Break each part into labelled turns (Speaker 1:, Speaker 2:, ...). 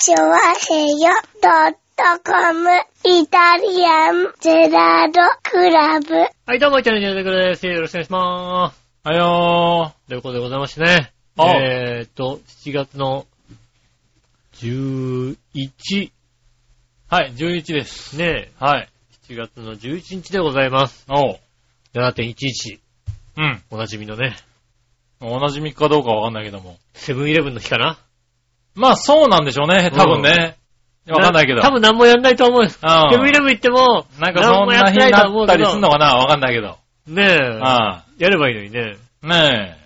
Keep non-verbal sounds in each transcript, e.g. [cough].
Speaker 1: チョワヘヨドットコムイタリアンゼラードクラブ。
Speaker 2: はい、どうも、イタリアンジェラードクラブです。よろしくお願いしま
Speaker 3: はよ
Speaker 2: す。ということでございましてね。
Speaker 3: あ
Speaker 2: えーっと、7月の11、
Speaker 3: ー。はい、11です。
Speaker 2: ね、
Speaker 3: はい。
Speaker 2: 7月の11日でございます。
Speaker 3: おう。
Speaker 2: 7.11、
Speaker 3: うん。
Speaker 2: おなじみのね、
Speaker 3: おなじみかどうかわかんないけども。
Speaker 2: セブンイレブンの日かな
Speaker 3: まあ、そうなんでしょうね。多分ね。わかんないけど。
Speaker 2: 多分何もやんないと思うよ。セ
Speaker 3: うん
Speaker 2: ブンイレブン行っても、
Speaker 3: なんかそんな日になったりすんのかなわかんないけど。
Speaker 2: ねえ、
Speaker 3: あ
Speaker 2: やればいいのにね。
Speaker 3: あ。ね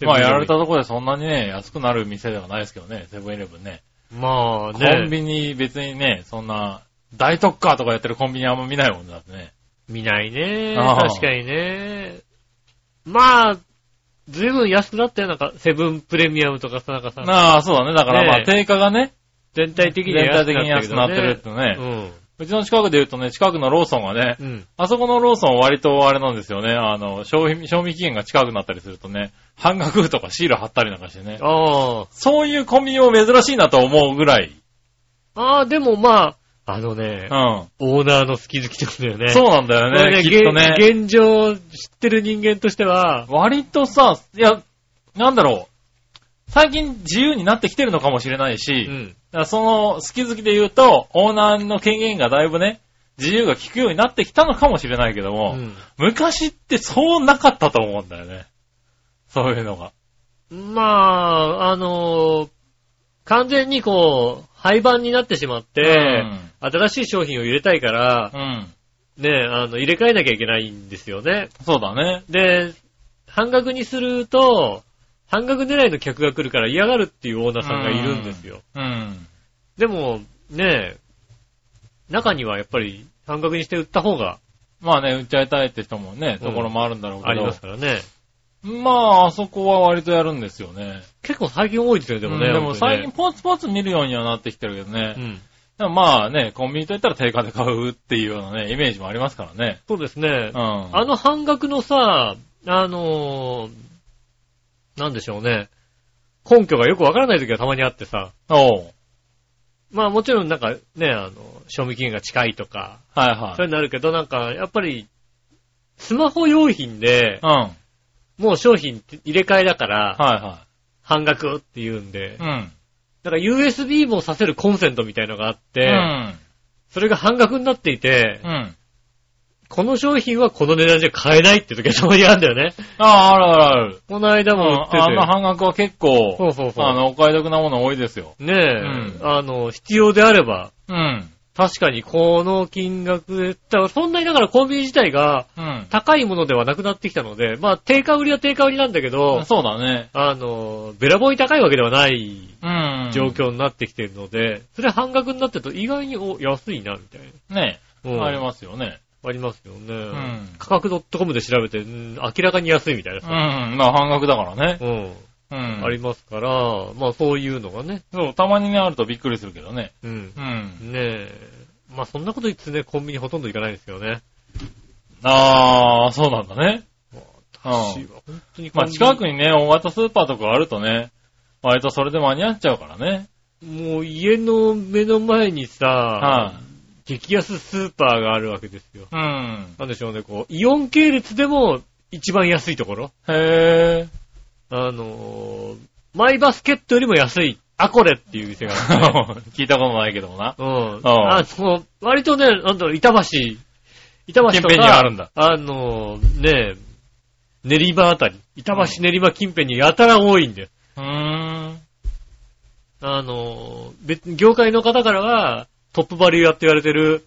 Speaker 3: え。まあ、やられたところでそんなにね、安くなる店ではないですけどね、セブンイレブンね。
Speaker 2: まあ
Speaker 3: コ
Speaker 2: ね、
Speaker 3: ンビニ別にね、そんな、大特価とかやってるコンビニあんま見ないもんだってね。
Speaker 2: 見ないね。
Speaker 3: ああ
Speaker 2: 確かにね。まあ、ずいぶん安くなったよ。なんか、セブンプレミアムとかさ、なんかさ、
Speaker 3: ああ、そうだね。だからまあ、
Speaker 2: ねえ
Speaker 3: 定価がね、
Speaker 2: 全体的に
Speaker 3: 全
Speaker 2: は
Speaker 3: 体的に安くなってるって
Speaker 2: け
Speaker 3: ね。うちの近くで言うとね、近くのローソンがね、
Speaker 2: うん。うん。
Speaker 3: あそこのローソン割とあれなんですよね。あの、賞味、賞味期限が近くなったりするとね、半額とかシール貼ったりなんかしてね。
Speaker 2: あ
Speaker 3: そういうコンビニも珍しいなと思うぐらい。
Speaker 2: あ。ああ、でもまあ、あのね
Speaker 3: う、ん。
Speaker 2: オーナーの好き好きってことだよね。
Speaker 3: そうなんだよ
Speaker 2: これ
Speaker 3: ね、きっとね。
Speaker 2: 現現状知ってる人間としては、
Speaker 3: 割とさ、いや、なんだろう。最近自由になってきてるのかもしれないし、だか
Speaker 2: うん。
Speaker 3: らその好き好きで言うと、オーナーの権限がだいぶね、自由が利くようになってきたのかもしれないけども、
Speaker 2: うん
Speaker 3: 昔ってそうなかったと思うんだよね。そういうのが。
Speaker 2: まあ、あのー完全にこう、廃盤になってしまって、新しい商品を入れたいから、
Speaker 3: うん。うん。
Speaker 2: ね、あの、入れ替えなきゃいけないんですよね。
Speaker 3: そうだね。
Speaker 2: で、半額にすると、半額狙いの客が来るから嫌がるっていうオーナーさんがいるんですよ。
Speaker 3: うん。
Speaker 2: でも、ね、中にはやっぱり半額にして売った方が
Speaker 3: まあね、売っちゃいたいって人もね、
Speaker 2: うん
Speaker 3: ところもあるんだろうけど。
Speaker 2: ありますからね。
Speaker 3: まあ、あそこは割とやるんですよね。
Speaker 2: 結構最近多いですよ、でもね。
Speaker 3: うんでも最近ポツポツ見るようにはなってきてるけどね。
Speaker 2: うん。
Speaker 3: でもまあね、コンビニといったら定価で買うっていうようなね、イメージもありますからね。
Speaker 2: そうですね
Speaker 3: う。ん。
Speaker 2: あの半額のさ、あのーなんでしょうね。根拠がよくわからない時がたまにあってさ。
Speaker 3: おう。
Speaker 2: まあもちろんなんかね、あの、賞味期限が近いとか、
Speaker 3: はいはい。
Speaker 2: そういうのあるけど、なんか、やっぱり、スマホ用品で、
Speaker 3: うん。はい
Speaker 2: もう商品入れ替えだから、
Speaker 3: は
Speaker 2: 半額って言うんで
Speaker 3: い。う、ん。
Speaker 2: だから USB もさせるコンセントみたいのがあって、
Speaker 3: うん。
Speaker 2: それが半額になっていて、
Speaker 3: うん。
Speaker 2: この商品はこの値段じゃ買えないって時がたまにあるんだよね。
Speaker 3: ああ、あるあるある。
Speaker 2: この間
Speaker 3: うん
Speaker 2: も売ってて。
Speaker 3: あの半額は結構、
Speaker 2: そうそうそう。
Speaker 3: あの、お買い得なもの多いですよ。
Speaker 2: ねえ、
Speaker 3: うん
Speaker 2: あの、必要であれば、
Speaker 3: うん。
Speaker 2: 確かにこの金額で、そんなにだからコンビニ自体が
Speaker 3: うん。
Speaker 2: 高いものではなくなってきたので、まあ定価売りは定価売りなんだけど、
Speaker 3: そうだね。
Speaker 2: あの、べらぼうに高いわけではない
Speaker 3: うん。
Speaker 2: 状況になってきてるので、それ半額になってると意外にお安いな、みたい
Speaker 3: ね。
Speaker 2: な。うん
Speaker 3: ありますよね。
Speaker 2: ありますよね。
Speaker 3: ん
Speaker 2: 価格 .com で調べて、うん明らかに安いみたいな
Speaker 3: う
Speaker 2: さ。
Speaker 3: ん。まあ半額だからね。
Speaker 2: うん。
Speaker 3: うん。
Speaker 2: ありますから、まあそういうのがね。
Speaker 3: そう、たまにね、あるとびっくりするけどね。
Speaker 2: うん。
Speaker 3: うん。
Speaker 2: ねえ。まあそんなこと言ってね、コンビニほとんど行かないんですよね。
Speaker 3: ああ、そうなんだね。
Speaker 2: 私
Speaker 3: うん。
Speaker 2: は本当にコ
Speaker 3: まあ近くにね、大型スーパーとかあるとね、割とそれで間に合っちゃうからね。
Speaker 2: もう家の目の前にさ、
Speaker 3: は
Speaker 2: 激安スーパーがあるわけですよ。
Speaker 3: い。うん。
Speaker 2: なんでしょうね、こう、イオン系列でも一番安いところ。
Speaker 3: へえ。
Speaker 2: あのー、マイバスケットよりも安い、アコレっていう店があって。[laughs]
Speaker 3: 聞いたことないけどもな。
Speaker 2: うん。
Speaker 3: あ
Speaker 2: あの、割とね、なんだろう、板橋、板橋と
Speaker 3: 近辺に
Speaker 2: か、
Speaker 3: あるんだ
Speaker 2: あの、ね、練馬あたり、板橋練馬近辺にやたら多いんだよ。
Speaker 3: うーん。
Speaker 2: あの、別に業界の方からは、トップバリューやって言われてる、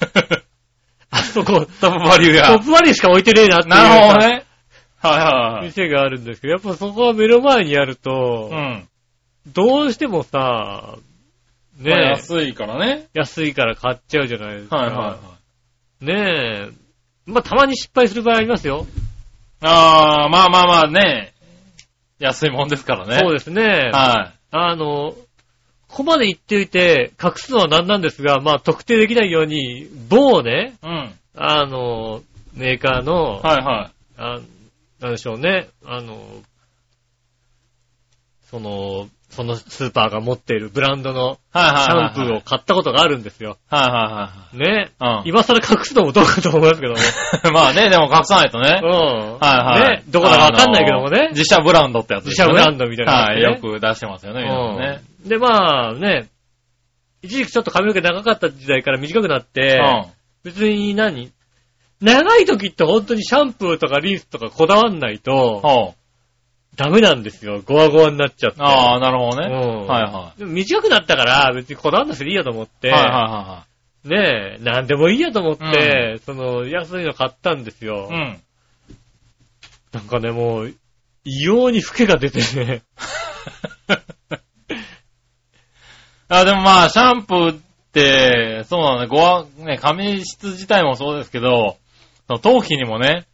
Speaker 2: [laughs] あそこ、
Speaker 3: トップバリューや
Speaker 2: トッ。プバリューしか置いてねえなっていう
Speaker 3: なるほどね。はいはいはい。
Speaker 2: 店があるんですけど、やっぱそこは目の前にあると、
Speaker 3: うん。
Speaker 2: どうしてもさ、ね
Speaker 3: まあ
Speaker 2: え、
Speaker 3: 安いからね。
Speaker 2: 安いから買っちゃうじゃないですか。
Speaker 3: はいはいはい。
Speaker 2: ねえ。まあ、たまに失敗する場合ありますよ。
Speaker 3: ああ、まあまあまあね。安いもんですからね。
Speaker 2: そうですね。
Speaker 3: は
Speaker 2: あの、ここまで言っておいて、隠すのは何なんですが、まあ、特定できないように、某ね、
Speaker 3: い。うん。
Speaker 2: あの、メーカーの、
Speaker 3: はいは
Speaker 2: あなんでしょうね、あの、その、そのスーパーが持っているブランドの
Speaker 3: はい
Speaker 2: シャ。ンプーを買ったことがあるんですよ。
Speaker 3: はいはい
Speaker 2: ね。
Speaker 3: はい。うん。
Speaker 2: 今更隠すのもどうかと思いますけども。[laughs]
Speaker 3: まあね、でも隠さないとね。
Speaker 2: うん。
Speaker 3: はいはい。
Speaker 2: ね。どこだかわかんないけどもね。
Speaker 3: 自社ブランドってやつですよね。
Speaker 2: 自社ブランドみたいなやつ
Speaker 3: はい、
Speaker 2: ね
Speaker 3: よく出してますよね、皆さんね。
Speaker 2: うん。で、まあね、一時期ちょっと髪の毛長かった時代から短くなって、別に何長い時って本当にシャンプーとかリンスとかこだわんない
Speaker 3: うん。
Speaker 2: と、
Speaker 3: ほう。
Speaker 2: ダメなんですよ。ゴワゴワになっちゃって。
Speaker 3: ああ、なるほどね。
Speaker 2: うん
Speaker 3: はいは
Speaker 2: でも短くなったから別にこだわんなくていいやと思って、
Speaker 3: い。はいはいは
Speaker 2: ねえ、なんでもいいやと思って、その、安いの買ったんですよ。
Speaker 3: いはい。うん。
Speaker 2: なんかね、もう、異様に老けが出てね。[laughs]
Speaker 3: あ、でもまあ、シャンプーって、そうなのね、ごわ、ね、髪質自体もそうですけど、頭皮にもね、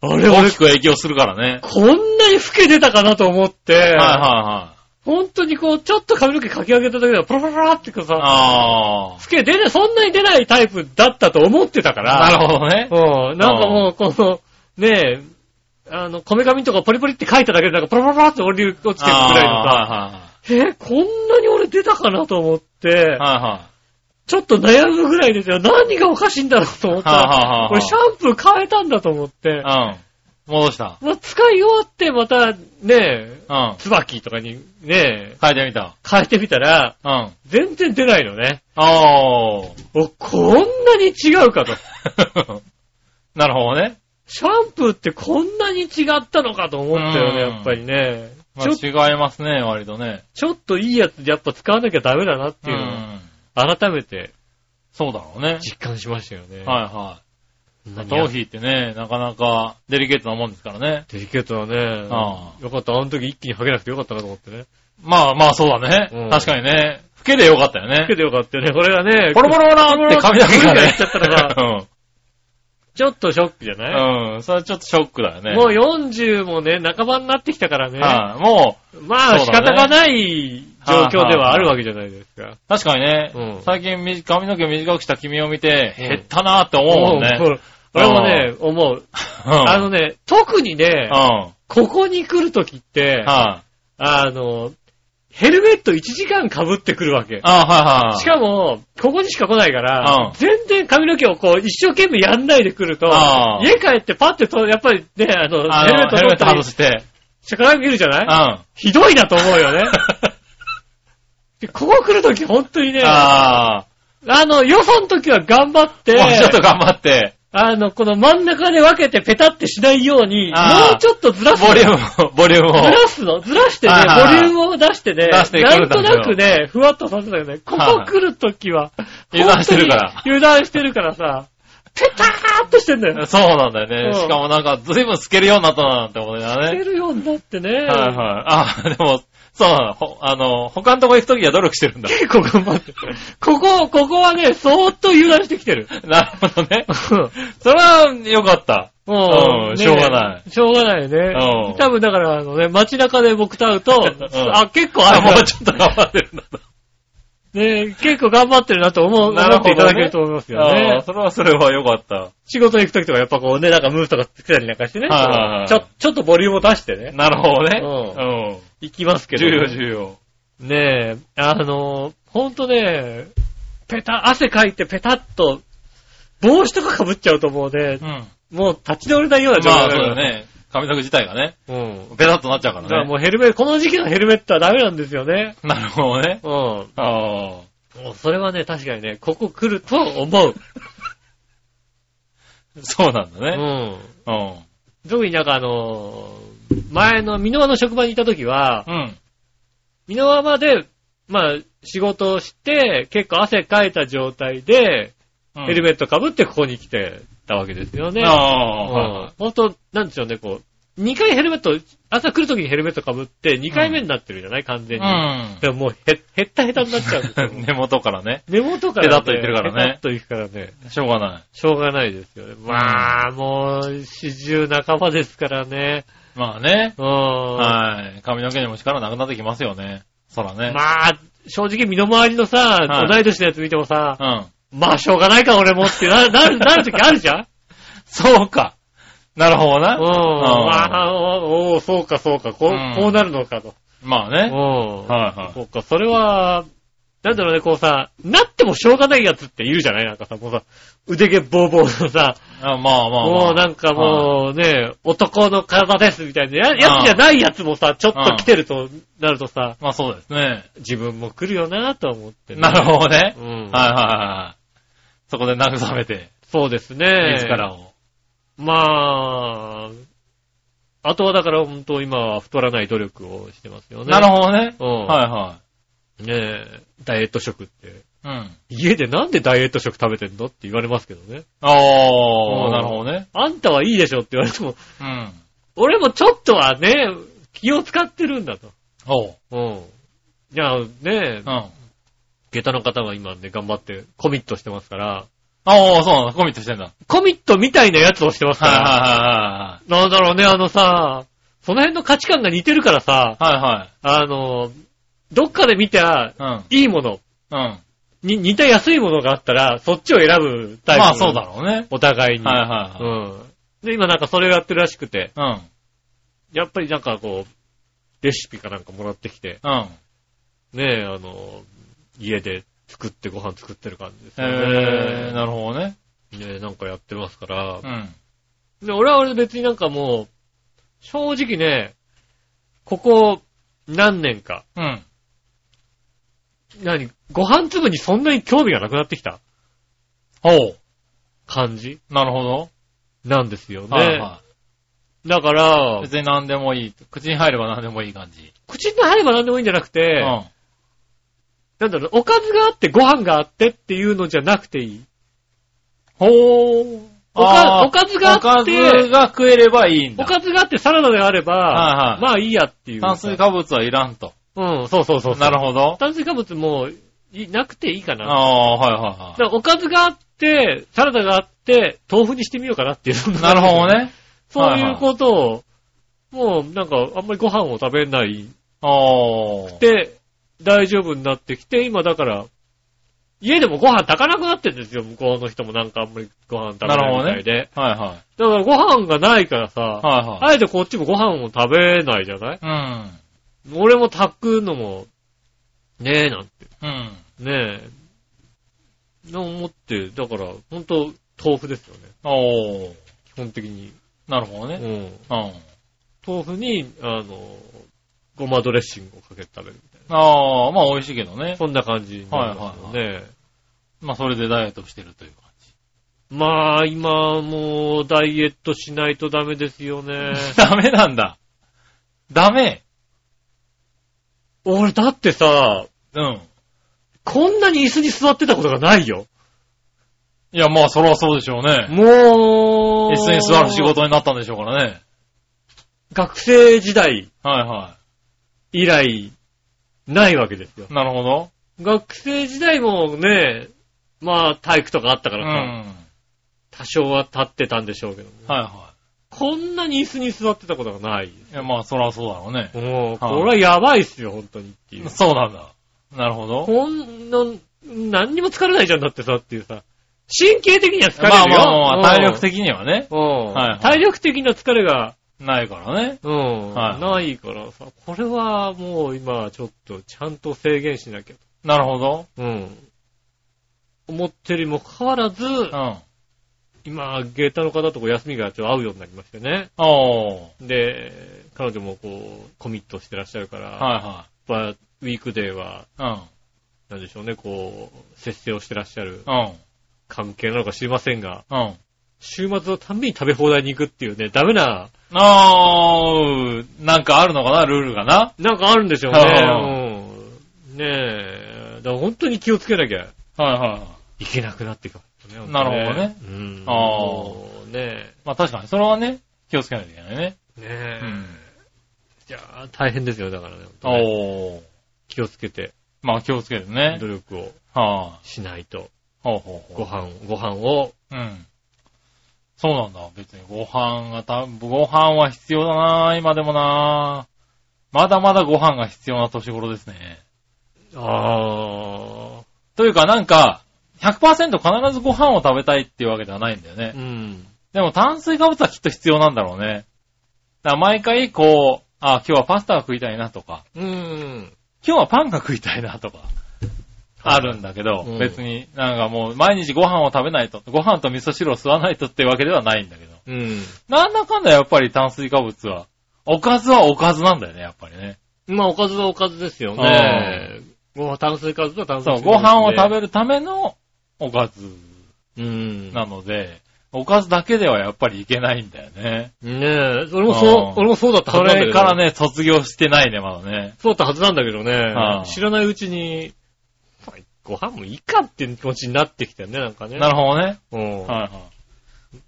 Speaker 2: あれ、俺
Speaker 3: 大き、く影響するからね。
Speaker 2: こんなに老け出たかなと思って、
Speaker 3: はいはいはい。
Speaker 2: 本当にこう、ちょっと髪の毛かき上げただけで、プラプラプラってこうさ、
Speaker 3: あ
Speaker 2: 老け出ね、そんなに出ないタイプだったと思ってたか
Speaker 3: あ。
Speaker 2: ら。
Speaker 3: なるほどね。
Speaker 2: うん、なんかもう、この、ねえ、あの、こめかみとかポリポリって書いただけで、なんかプラプラプラって降り落ちてるぐらいのさ、
Speaker 3: あ
Speaker 2: え、こんなに俺出たかなと思って
Speaker 3: ー、はいはい。
Speaker 2: ちょっと悩むぐらいですよ。何がおかしいんだろうと思った
Speaker 3: はあはあはあ
Speaker 2: ら、俺シャンプー変えたんだと思って、
Speaker 3: い。うん。戻した。
Speaker 2: まあ、使い終わってまた、ねえ、
Speaker 3: うん。
Speaker 2: 椿とかにね、
Speaker 3: 変えてみた。
Speaker 2: 変えてみたら、
Speaker 3: うん。
Speaker 2: 全然出ないのね。
Speaker 3: あー。
Speaker 2: お、こんなに違うかと。[laughs]
Speaker 3: なるほどね。
Speaker 2: シャンプーってこんなに違ったのかと思ったよね、
Speaker 3: うん
Speaker 2: やっぱりね。
Speaker 3: まあ、違いますね、割とね。
Speaker 2: ちょっといいやつやっぱ使わなきゃダメだなって
Speaker 3: う
Speaker 2: いうのを
Speaker 3: ん。
Speaker 2: 改めて
Speaker 3: そうだろうね。
Speaker 2: 実感しましたよね。
Speaker 3: はいはい。
Speaker 2: 何
Speaker 3: 頭皮ってね、なかなかデリケートなもんですからね。
Speaker 2: デリケートはね、
Speaker 3: あ
Speaker 2: よかった、あの時一気に剥げなくてよかったなと思ってね。
Speaker 3: まあまあそうだね。
Speaker 2: うん
Speaker 3: 確かにね。老けでよかったよね
Speaker 2: 剥け。てよかったよね。これがね、
Speaker 3: ボロボロボロって髪の毛がね
Speaker 2: っちゃったらさ、[laughs] ちょっとショックじゃない、
Speaker 3: うん。うん。それはちょっとショックだよね。
Speaker 2: もう40もね、半ばになってきたからね。
Speaker 3: はいも
Speaker 2: まあ仕方がない状況ではあるわけじゃないですか。
Speaker 3: う、確かにね、
Speaker 2: うん
Speaker 3: 最近み髪の毛短くした君を見て、
Speaker 2: うん
Speaker 3: 減ったなーって思うもんね。
Speaker 2: もう俺もね、思う。
Speaker 3: うん。
Speaker 2: あのね、特にね
Speaker 3: うん。、は
Speaker 2: ここに来るときって、
Speaker 3: い。
Speaker 2: あの、ヘルメット1時間被ってくるわけ。
Speaker 3: あはいはい。
Speaker 2: しかも、ここにしか来ないから
Speaker 3: うん、
Speaker 2: 全然髪の毛をこう、一生懸命やんないで来ると家帰ってパッてと、やっぱりね、あの、
Speaker 3: あ
Speaker 2: ヘルメッ
Speaker 3: の、ヘルメット
Speaker 2: ト取ったり
Speaker 3: 外して。
Speaker 2: して鏡見るじゃない？
Speaker 3: うん。
Speaker 2: ひどいなと思うよね。[laughs] でここ来るとき本当にね、あ
Speaker 3: あ
Speaker 2: の、よその時は頑張って、
Speaker 3: あ。もうちょっと頑張って、
Speaker 2: あの、この真ん中で分けてペタってしないように、
Speaker 3: あー
Speaker 2: もうちょっとずらすの
Speaker 3: ボリュームを、ボリュームを。
Speaker 2: ずらすのずらしてね、
Speaker 3: はいはいはい
Speaker 2: ボリュームを出してね、
Speaker 3: 出してく
Speaker 2: なん
Speaker 3: んだけど
Speaker 2: なくね、ふわっとさせたよね。ここ来るときは、
Speaker 3: 油断してるから
Speaker 2: 本当に油断してるからさ、ペターっとしてんだよ。
Speaker 3: そうなんだよね。
Speaker 2: うん
Speaker 3: しかもなんか、ずいぶん透けるようになったなって思いながら
Speaker 2: 出
Speaker 3: ね。
Speaker 2: るようになってね。
Speaker 3: はいはい。あ、でも、そうなの。ほあの、他のとこ行くときは努力してるんだ。[laughs]
Speaker 2: 結構頑張って。ここ、ここはね、そーっと油断してきてる。
Speaker 3: なるほどね。それは、よかった。
Speaker 2: も
Speaker 3: うんしょうがない
Speaker 2: しょうがないね
Speaker 3: う。ん
Speaker 2: 多分だから、あのね、街中で僕と会うと、
Speaker 3: ん
Speaker 2: あ、結構
Speaker 3: あ、
Speaker 2: あ
Speaker 3: もうちょっと頑張ってるんだと。
Speaker 2: ね、結構頑張ってるなと思う、思っていただけると思いますよ
Speaker 3: あ
Speaker 2: ね
Speaker 3: あ。それはそれはよかった。
Speaker 2: 仕事行くときとかやっぱこうね、なんかムースとかつけたりなんかしてね。
Speaker 3: はいはいはい
Speaker 2: ちょ、ちょっとボリュームを出してね。
Speaker 3: なるほどね。
Speaker 2: う
Speaker 3: うん。
Speaker 2: 行きますけど。
Speaker 3: 重要重要。
Speaker 2: ねえ、あの、ほんとね、ペタ、汗かいてペタッと、帽子とか被っちゃうともうね
Speaker 3: う、ん。
Speaker 2: もう立ち直れないような状
Speaker 3: まあ、
Speaker 2: 態
Speaker 3: そうだ。ね。髪の毛自体がね、
Speaker 2: うん。
Speaker 3: ベタっとなっちゃうか
Speaker 2: だから
Speaker 3: らね。
Speaker 2: もうヘルメット、この時期のヘルメットはダメなんですよね。
Speaker 3: なるほどね。
Speaker 2: うん。も
Speaker 3: ああ。
Speaker 2: うそれはね、確かにね、ここ来ると思う。[laughs]
Speaker 3: そうなんだね。
Speaker 2: うん。
Speaker 3: うん。
Speaker 2: 特になんかあのー前の箕輪の職場にいた時は、
Speaker 3: うん。
Speaker 2: 箕輪まで、まあ、仕事をして、結構汗かいた状態で、ヘル
Speaker 3: メ
Speaker 2: メット被ってここに来てたわけですよね。
Speaker 3: ああ、はいはい
Speaker 2: ほんと、なんでしょうね、こう、2回ヘルメット、朝来るときにヘルメット被って、2回目になってるじゃない？完全に。
Speaker 3: うん。
Speaker 2: でももうへ、へったへたになっちゃうんですよ。[laughs]
Speaker 3: 根元からね。
Speaker 2: 根元から、ね。
Speaker 3: ペタッといってるからね
Speaker 2: ペタッといくからね。
Speaker 3: しょうがない。
Speaker 2: しょうがないですよね。まあ、もう、四十半ばですからね。
Speaker 3: まあね。
Speaker 2: うん。
Speaker 3: はい。髪の毛にも力なくなってきますよね。そらね。
Speaker 2: まあ、正直身の回りのさ、
Speaker 3: はい
Speaker 2: 同い年のやつ見てもさ、
Speaker 3: うん。
Speaker 2: まあ、しょうがないか、俺もってな、なる、なるときあるじゃん？
Speaker 3: そうか。なるほどな。
Speaker 2: うん。まあ、おおそうか、そうか、こう、
Speaker 3: うん
Speaker 2: こうなるのかと。う
Speaker 3: まあね。
Speaker 2: ん。
Speaker 3: はいはい
Speaker 2: そっか、それは、なんだろうね、こうさ、なってもしょうがないやつっているじゃない？なんかさ、もうさ、腕毛ボーボーのさ、
Speaker 3: あまあまあまあ。
Speaker 2: もうなんかもうね、男の体ですみたいなややつじゃないやつもさ、ちょっと来てるとなるとさ、
Speaker 3: まあそうですね。
Speaker 2: 自分も来るよなと思ってね、
Speaker 3: なるほどね。
Speaker 2: うん。
Speaker 3: はいはいはい。そこで慰めて、
Speaker 2: そうですね。
Speaker 3: 自らを。
Speaker 2: まあ、あとはだから本当今は太らない努力をしてますよね。
Speaker 3: なるほどね。
Speaker 2: うん
Speaker 3: はいは
Speaker 2: ねえ、ダイエット食って。
Speaker 3: い。うん。
Speaker 2: 家でなんでダイエット食食べてんのって言われますけどね。
Speaker 3: あ
Speaker 2: うん
Speaker 3: あ、なるほどね。
Speaker 2: あんたはいいでしょって言われても、
Speaker 3: うん。
Speaker 2: 俺もちょっとはね、気を使ってるんだと。
Speaker 3: ほ
Speaker 2: うん。いや、ねえ
Speaker 3: う。うん。、あ
Speaker 2: 下駄の方が今ね、頑張ってコミットしてますから、
Speaker 3: あ、そうなんだ。コミットしてんだ。はい
Speaker 2: コミットみたいなやつをしてますか
Speaker 3: はい
Speaker 2: ら、
Speaker 3: は
Speaker 2: なんだろうね、あのさ、その辺の価値観が似てるからさ、
Speaker 3: いはい。はい
Speaker 2: あの、どっかで見た
Speaker 3: はい。
Speaker 2: いいもの、
Speaker 3: うん。うん。
Speaker 2: に似た安いものがあったら、そっちを選ぶタイプ。
Speaker 3: まあそうだ。ろうね。
Speaker 2: お互いに。
Speaker 3: はいは
Speaker 2: うん。で、今なんかそれをやってるらしくて、
Speaker 3: いはい。
Speaker 2: やっぱりなんかこう、レシピかなんかもらってきて、
Speaker 3: うん。うん。
Speaker 2: ねえ、あの、家で作ってご飯作ってる感じですよね。
Speaker 3: えー、なるほどね。
Speaker 2: ねえ、なんかやってますから
Speaker 3: う。ん。
Speaker 2: で、俺は俺で別になんかもう、正直ね、ここ何年か、
Speaker 3: うん。
Speaker 2: 何、ご飯粒にそんなに興味がなくなってきた？
Speaker 3: ほう。
Speaker 2: 感じ？
Speaker 3: なるほど。
Speaker 2: なんですよね。
Speaker 3: はいは
Speaker 2: だから
Speaker 3: い。、別に何でもいい。口に入れば何でもいい感じ。
Speaker 2: 口に入れば何でもいいんじゃなく
Speaker 3: う
Speaker 2: て、
Speaker 3: ん。
Speaker 2: なんだろう、おかずがあってご飯があってっていうのじゃなくていい。
Speaker 3: ほー。
Speaker 2: おかおかずがあって
Speaker 3: おかずが食えればいいんだ。
Speaker 2: おかずがあってサラダであれば、
Speaker 3: はいはい
Speaker 2: まあいいやっていう。
Speaker 3: 炭水化物はいらんと。
Speaker 2: うん、そうそうそう。
Speaker 3: なるほど。
Speaker 2: 炭水化物もいなくていいかな。
Speaker 3: ああ、はいはい
Speaker 2: だ
Speaker 3: は
Speaker 2: からおかずがあって、サラダがあって、豆腐にしてみようかなっていう。
Speaker 3: い。なるほど。ね。
Speaker 2: そういうことを、もうなんかあんまりご飯を食べない
Speaker 3: おー。
Speaker 2: で大丈夫になってきて、今だから、家でもご飯炊かなくなってるんですよ、向こうの人もなんかあんまりご飯食べないみたいで。
Speaker 3: はいはい。
Speaker 2: だからご飯がないからさ、
Speaker 3: はいは
Speaker 2: あえてこっちもご飯を食べないじゃない
Speaker 3: い？うん。
Speaker 2: 俺も炊くのも、ねえなんて、
Speaker 3: うん。
Speaker 2: ねえ、な思って、だから、ほんと、豆腐ですよね。
Speaker 3: おー。
Speaker 2: 基本的に。
Speaker 3: なるほどね。
Speaker 2: うん。
Speaker 3: うん。
Speaker 2: 豆腐に、あの、ごまドレッシングをかけて食べるみたい
Speaker 3: ああ、まあ美味しいけどね
Speaker 2: な。。そんな感じになりますよね。
Speaker 3: まあそれでダイエットしてるという感じ。
Speaker 2: まあ、今もうダイエットしないとダメですよね。[laughs]
Speaker 3: ダメなんだ。ダメ
Speaker 2: 俺だってさ、
Speaker 3: うん。
Speaker 2: こんなに椅子に座ってたことがないよ。
Speaker 3: いや、まあそれはそうでしょうね。
Speaker 2: もう、
Speaker 3: 椅子に座る仕事になったんでしょうからね。
Speaker 2: 学生時代
Speaker 3: はいは
Speaker 2: 以来、ないわけですよ
Speaker 3: い。。なるほど。
Speaker 2: 学生時代もね、まあ体育とかあったか
Speaker 3: うん。
Speaker 2: ら
Speaker 3: はい
Speaker 2: さ、多少は立ってたんでしょうけどね。
Speaker 3: は
Speaker 2: こんなに椅子に座ってたことがない。
Speaker 3: い。いや、まあそれはそうだろうね。
Speaker 2: もう、これはやばいっすよ、本当にっていう。
Speaker 3: そうなんだ。なるほど。
Speaker 2: こんな、何にも疲れないじゃんだってさっていうさ。神経的には疲れるよ。
Speaker 3: まあまあまあ、体力
Speaker 2: 的
Speaker 3: 的にはね。
Speaker 2: うん。
Speaker 3: はいはい
Speaker 2: 体力的な疲れが、
Speaker 3: ないからね。
Speaker 2: うん、
Speaker 3: はい
Speaker 2: ないからさ、これはもう今ちょっとちゃんと制限しなきゃ。
Speaker 3: なるほど。
Speaker 2: うん。思ってるにもかかわらず、
Speaker 3: うん。
Speaker 2: 今、ゲータの方とこ休みがちょっと合うようになりましてね。
Speaker 3: おー。
Speaker 2: で、彼女もこう、コミットしてらっしゃるから、
Speaker 3: は
Speaker 2: やっぱウィークデーは、
Speaker 3: いはい。
Speaker 2: なんでしょうね、こう、節制をしてらっしゃる
Speaker 3: うん。うん。
Speaker 2: 関係なのか知りませんが、
Speaker 3: うん。
Speaker 2: 週末のたんびに食べ放題に行くっていうね、ダメな、
Speaker 3: あー、なんかあるのかな、ルールがな。
Speaker 2: なんかあるんでしょうね。
Speaker 3: は
Speaker 2: うん。ねえ、だから本当に気をつけなきゃ
Speaker 3: はいはい
Speaker 2: けなくなってくる、ね。
Speaker 3: なるほどね。
Speaker 2: うん。
Speaker 3: あー
Speaker 2: もうね
Speaker 3: まあ確かに、それはね、気をつけないといけないね。
Speaker 2: え、ねえ。
Speaker 3: うん。
Speaker 2: いやー大変ですよ、だからね。
Speaker 3: おー。
Speaker 2: 気をつけて、
Speaker 3: まあ気をつけてね
Speaker 2: 努。力を
Speaker 3: は
Speaker 2: しないと、
Speaker 3: あ。ほうほうほう。
Speaker 2: ご飯、ご飯を、
Speaker 3: うん。そうなんだ。別にご飯がた、ご飯は必要だな今でもなまだまだご飯が必要な年頃ですね。
Speaker 2: あ
Speaker 3: というかなんか、100%必ずご飯を食べたいっていうわけではないんだよね
Speaker 2: ー、う。ん。
Speaker 3: でも炭水化物はきっと必要なんだろうね。だから毎回こう、あ、今日はパスタが食いたいなとか、
Speaker 2: うーん。
Speaker 3: 今日はパンが食いたいなとか、あるんだけど、
Speaker 2: うん
Speaker 3: 別になんかもう毎日ご飯を食べないと、ご飯と味噌汁を吸わないとってわけではないんだけど、
Speaker 2: うん。
Speaker 3: なんだかんだやっぱり炭水化物は、おかずはおかずなんだよね、やっぱりね。
Speaker 2: まあ、おかずはおかずですよね。ご飯、炭水化物は炭水
Speaker 3: そう、
Speaker 2: 化物、
Speaker 3: ご飯を食
Speaker 2: る。
Speaker 3: べるためのおかず
Speaker 2: うん。
Speaker 3: なので、おかずだけではやっぱりいけないんだよね。
Speaker 2: ねえ、俺もそうう、
Speaker 3: ん
Speaker 2: 俺もそうだったは
Speaker 3: そ
Speaker 2: ずなんだけど。
Speaker 3: れから。ね、卒業してないね、まだね。
Speaker 2: そうだったはずなんだけど
Speaker 3: は
Speaker 2: ね
Speaker 3: あ。
Speaker 2: 知らないうちに、まあご飯もいいかっていう気持ちになってきたよね、なんかね。
Speaker 3: なるほどね。
Speaker 2: うん。
Speaker 3: はいは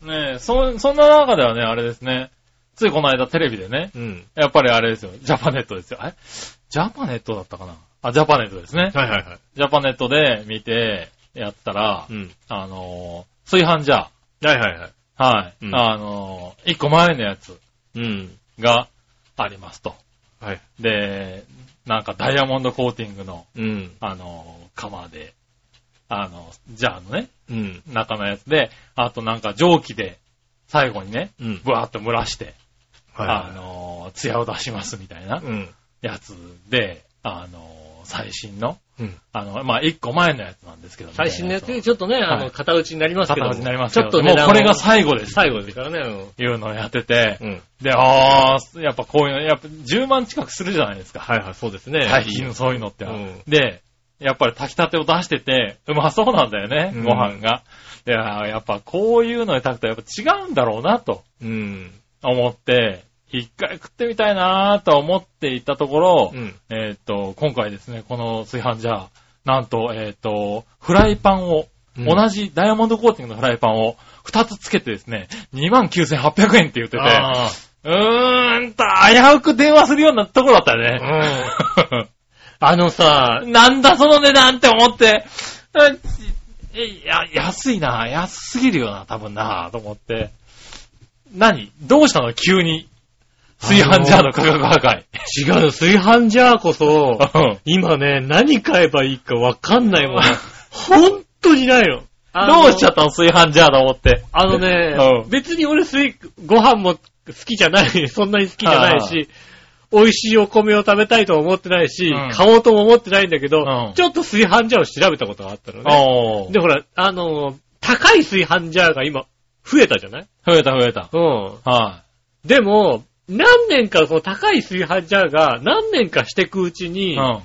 Speaker 3: い。ねえ、そ、そんな中ではね、あれですね。ついこの間テレビでね、
Speaker 2: うん。
Speaker 3: やっぱりあれですよ、ジャパネットですよ。えジャパネットだったかな？あ、ジャパネットですね。
Speaker 2: はいはいはい。
Speaker 3: ジャパネットで見て、やったら、
Speaker 2: うん。
Speaker 3: あのー、炊飯ジャー。
Speaker 2: はいはいはい。
Speaker 3: はい。
Speaker 2: うん
Speaker 3: あのー、一個前のやつ
Speaker 2: うん。
Speaker 3: がありますと。
Speaker 2: はい。
Speaker 3: で、なんかダイヤモンドコーティングの、
Speaker 2: うん。
Speaker 3: あのー、釜で、あの、ジャーのね、
Speaker 2: うん。
Speaker 3: 中のやつで、あとなんか蒸気で、最後にね、
Speaker 2: うん。
Speaker 3: ブワーっと蒸らして、
Speaker 2: はい
Speaker 3: あのー、艶を出しますみたいな
Speaker 2: うん。
Speaker 3: やつで、あのー、最新の、
Speaker 2: うん。
Speaker 3: あの、まあ、一個前のやつなんですけど
Speaker 2: 最新のやつ
Speaker 3: で
Speaker 2: でちょっとね、あの、
Speaker 3: はい
Speaker 2: 片打ちになりますけども。
Speaker 3: 片打ちになりますけど
Speaker 2: ちょっとね、
Speaker 3: もうこれが最後です。
Speaker 2: 最後ですからね。
Speaker 3: いうのをやってて
Speaker 2: う、ん。うん。
Speaker 3: で、あー、やっぱこういうの、やっぱ10万近くするじゃないですか。
Speaker 2: はいはい、そうですね。
Speaker 3: 最近そういうのって。
Speaker 2: うん
Speaker 3: で、やっぱり炊きたてを出してて、うまそうなんだよね、
Speaker 2: うん
Speaker 3: ご飯が。で、あーやっぱこういうので炊くとやっぱ違うんだろうなと
Speaker 2: うん。
Speaker 3: 思って、一回食ってみたいなと思っていたところ、
Speaker 2: うん。
Speaker 3: えーっと、今回ですね、この炊飯ジャー、なんと、えーっと、フライパンを、
Speaker 2: うん
Speaker 3: 同じダイヤモンドコーティングのフライパンを2つつけてですね、29,800円って言ってて、
Speaker 2: あ
Speaker 3: うーんと、危うく電話するようなところだったよ
Speaker 2: あ。
Speaker 3: ね。
Speaker 2: うん。[laughs] あのさ、
Speaker 3: なんだその値段って思って、うんえ、いや、安いな、安すぎるよな、多分な、と思って。何？どうしたの？急に。炊飯ジャーの価格破壊。
Speaker 2: 違うよ、炊飯ジャーこそ、
Speaker 3: うん
Speaker 2: 今ね、何買えばいいかわかんないもん。本当にないの。
Speaker 3: どうしちゃったの炊飯ジャーと思って。
Speaker 2: あのね、
Speaker 3: うん
Speaker 2: 別に俺ご飯も好きじゃない、[laughs] そんなに好きじゃない
Speaker 3: はいは
Speaker 2: し、美味しいお米を食べたいとも思ってないし、
Speaker 3: うん
Speaker 2: 買おうとも思ってないんだけど、
Speaker 3: うん
Speaker 2: ちょっと炊飯ジャーを調べたことがあったのね。
Speaker 3: おー
Speaker 2: で、ほら、あの、高い炊飯ジャーが今、増えたじゃない？
Speaker 3: 増えた増えた。
Speaker 2: うん。
Speaker 3: は
Speaker 2: でも、何年かその高い炊飯ジャーが何年かしていくうち
Speaker 3: い。
Speaker 2: に、
Speaker 3: う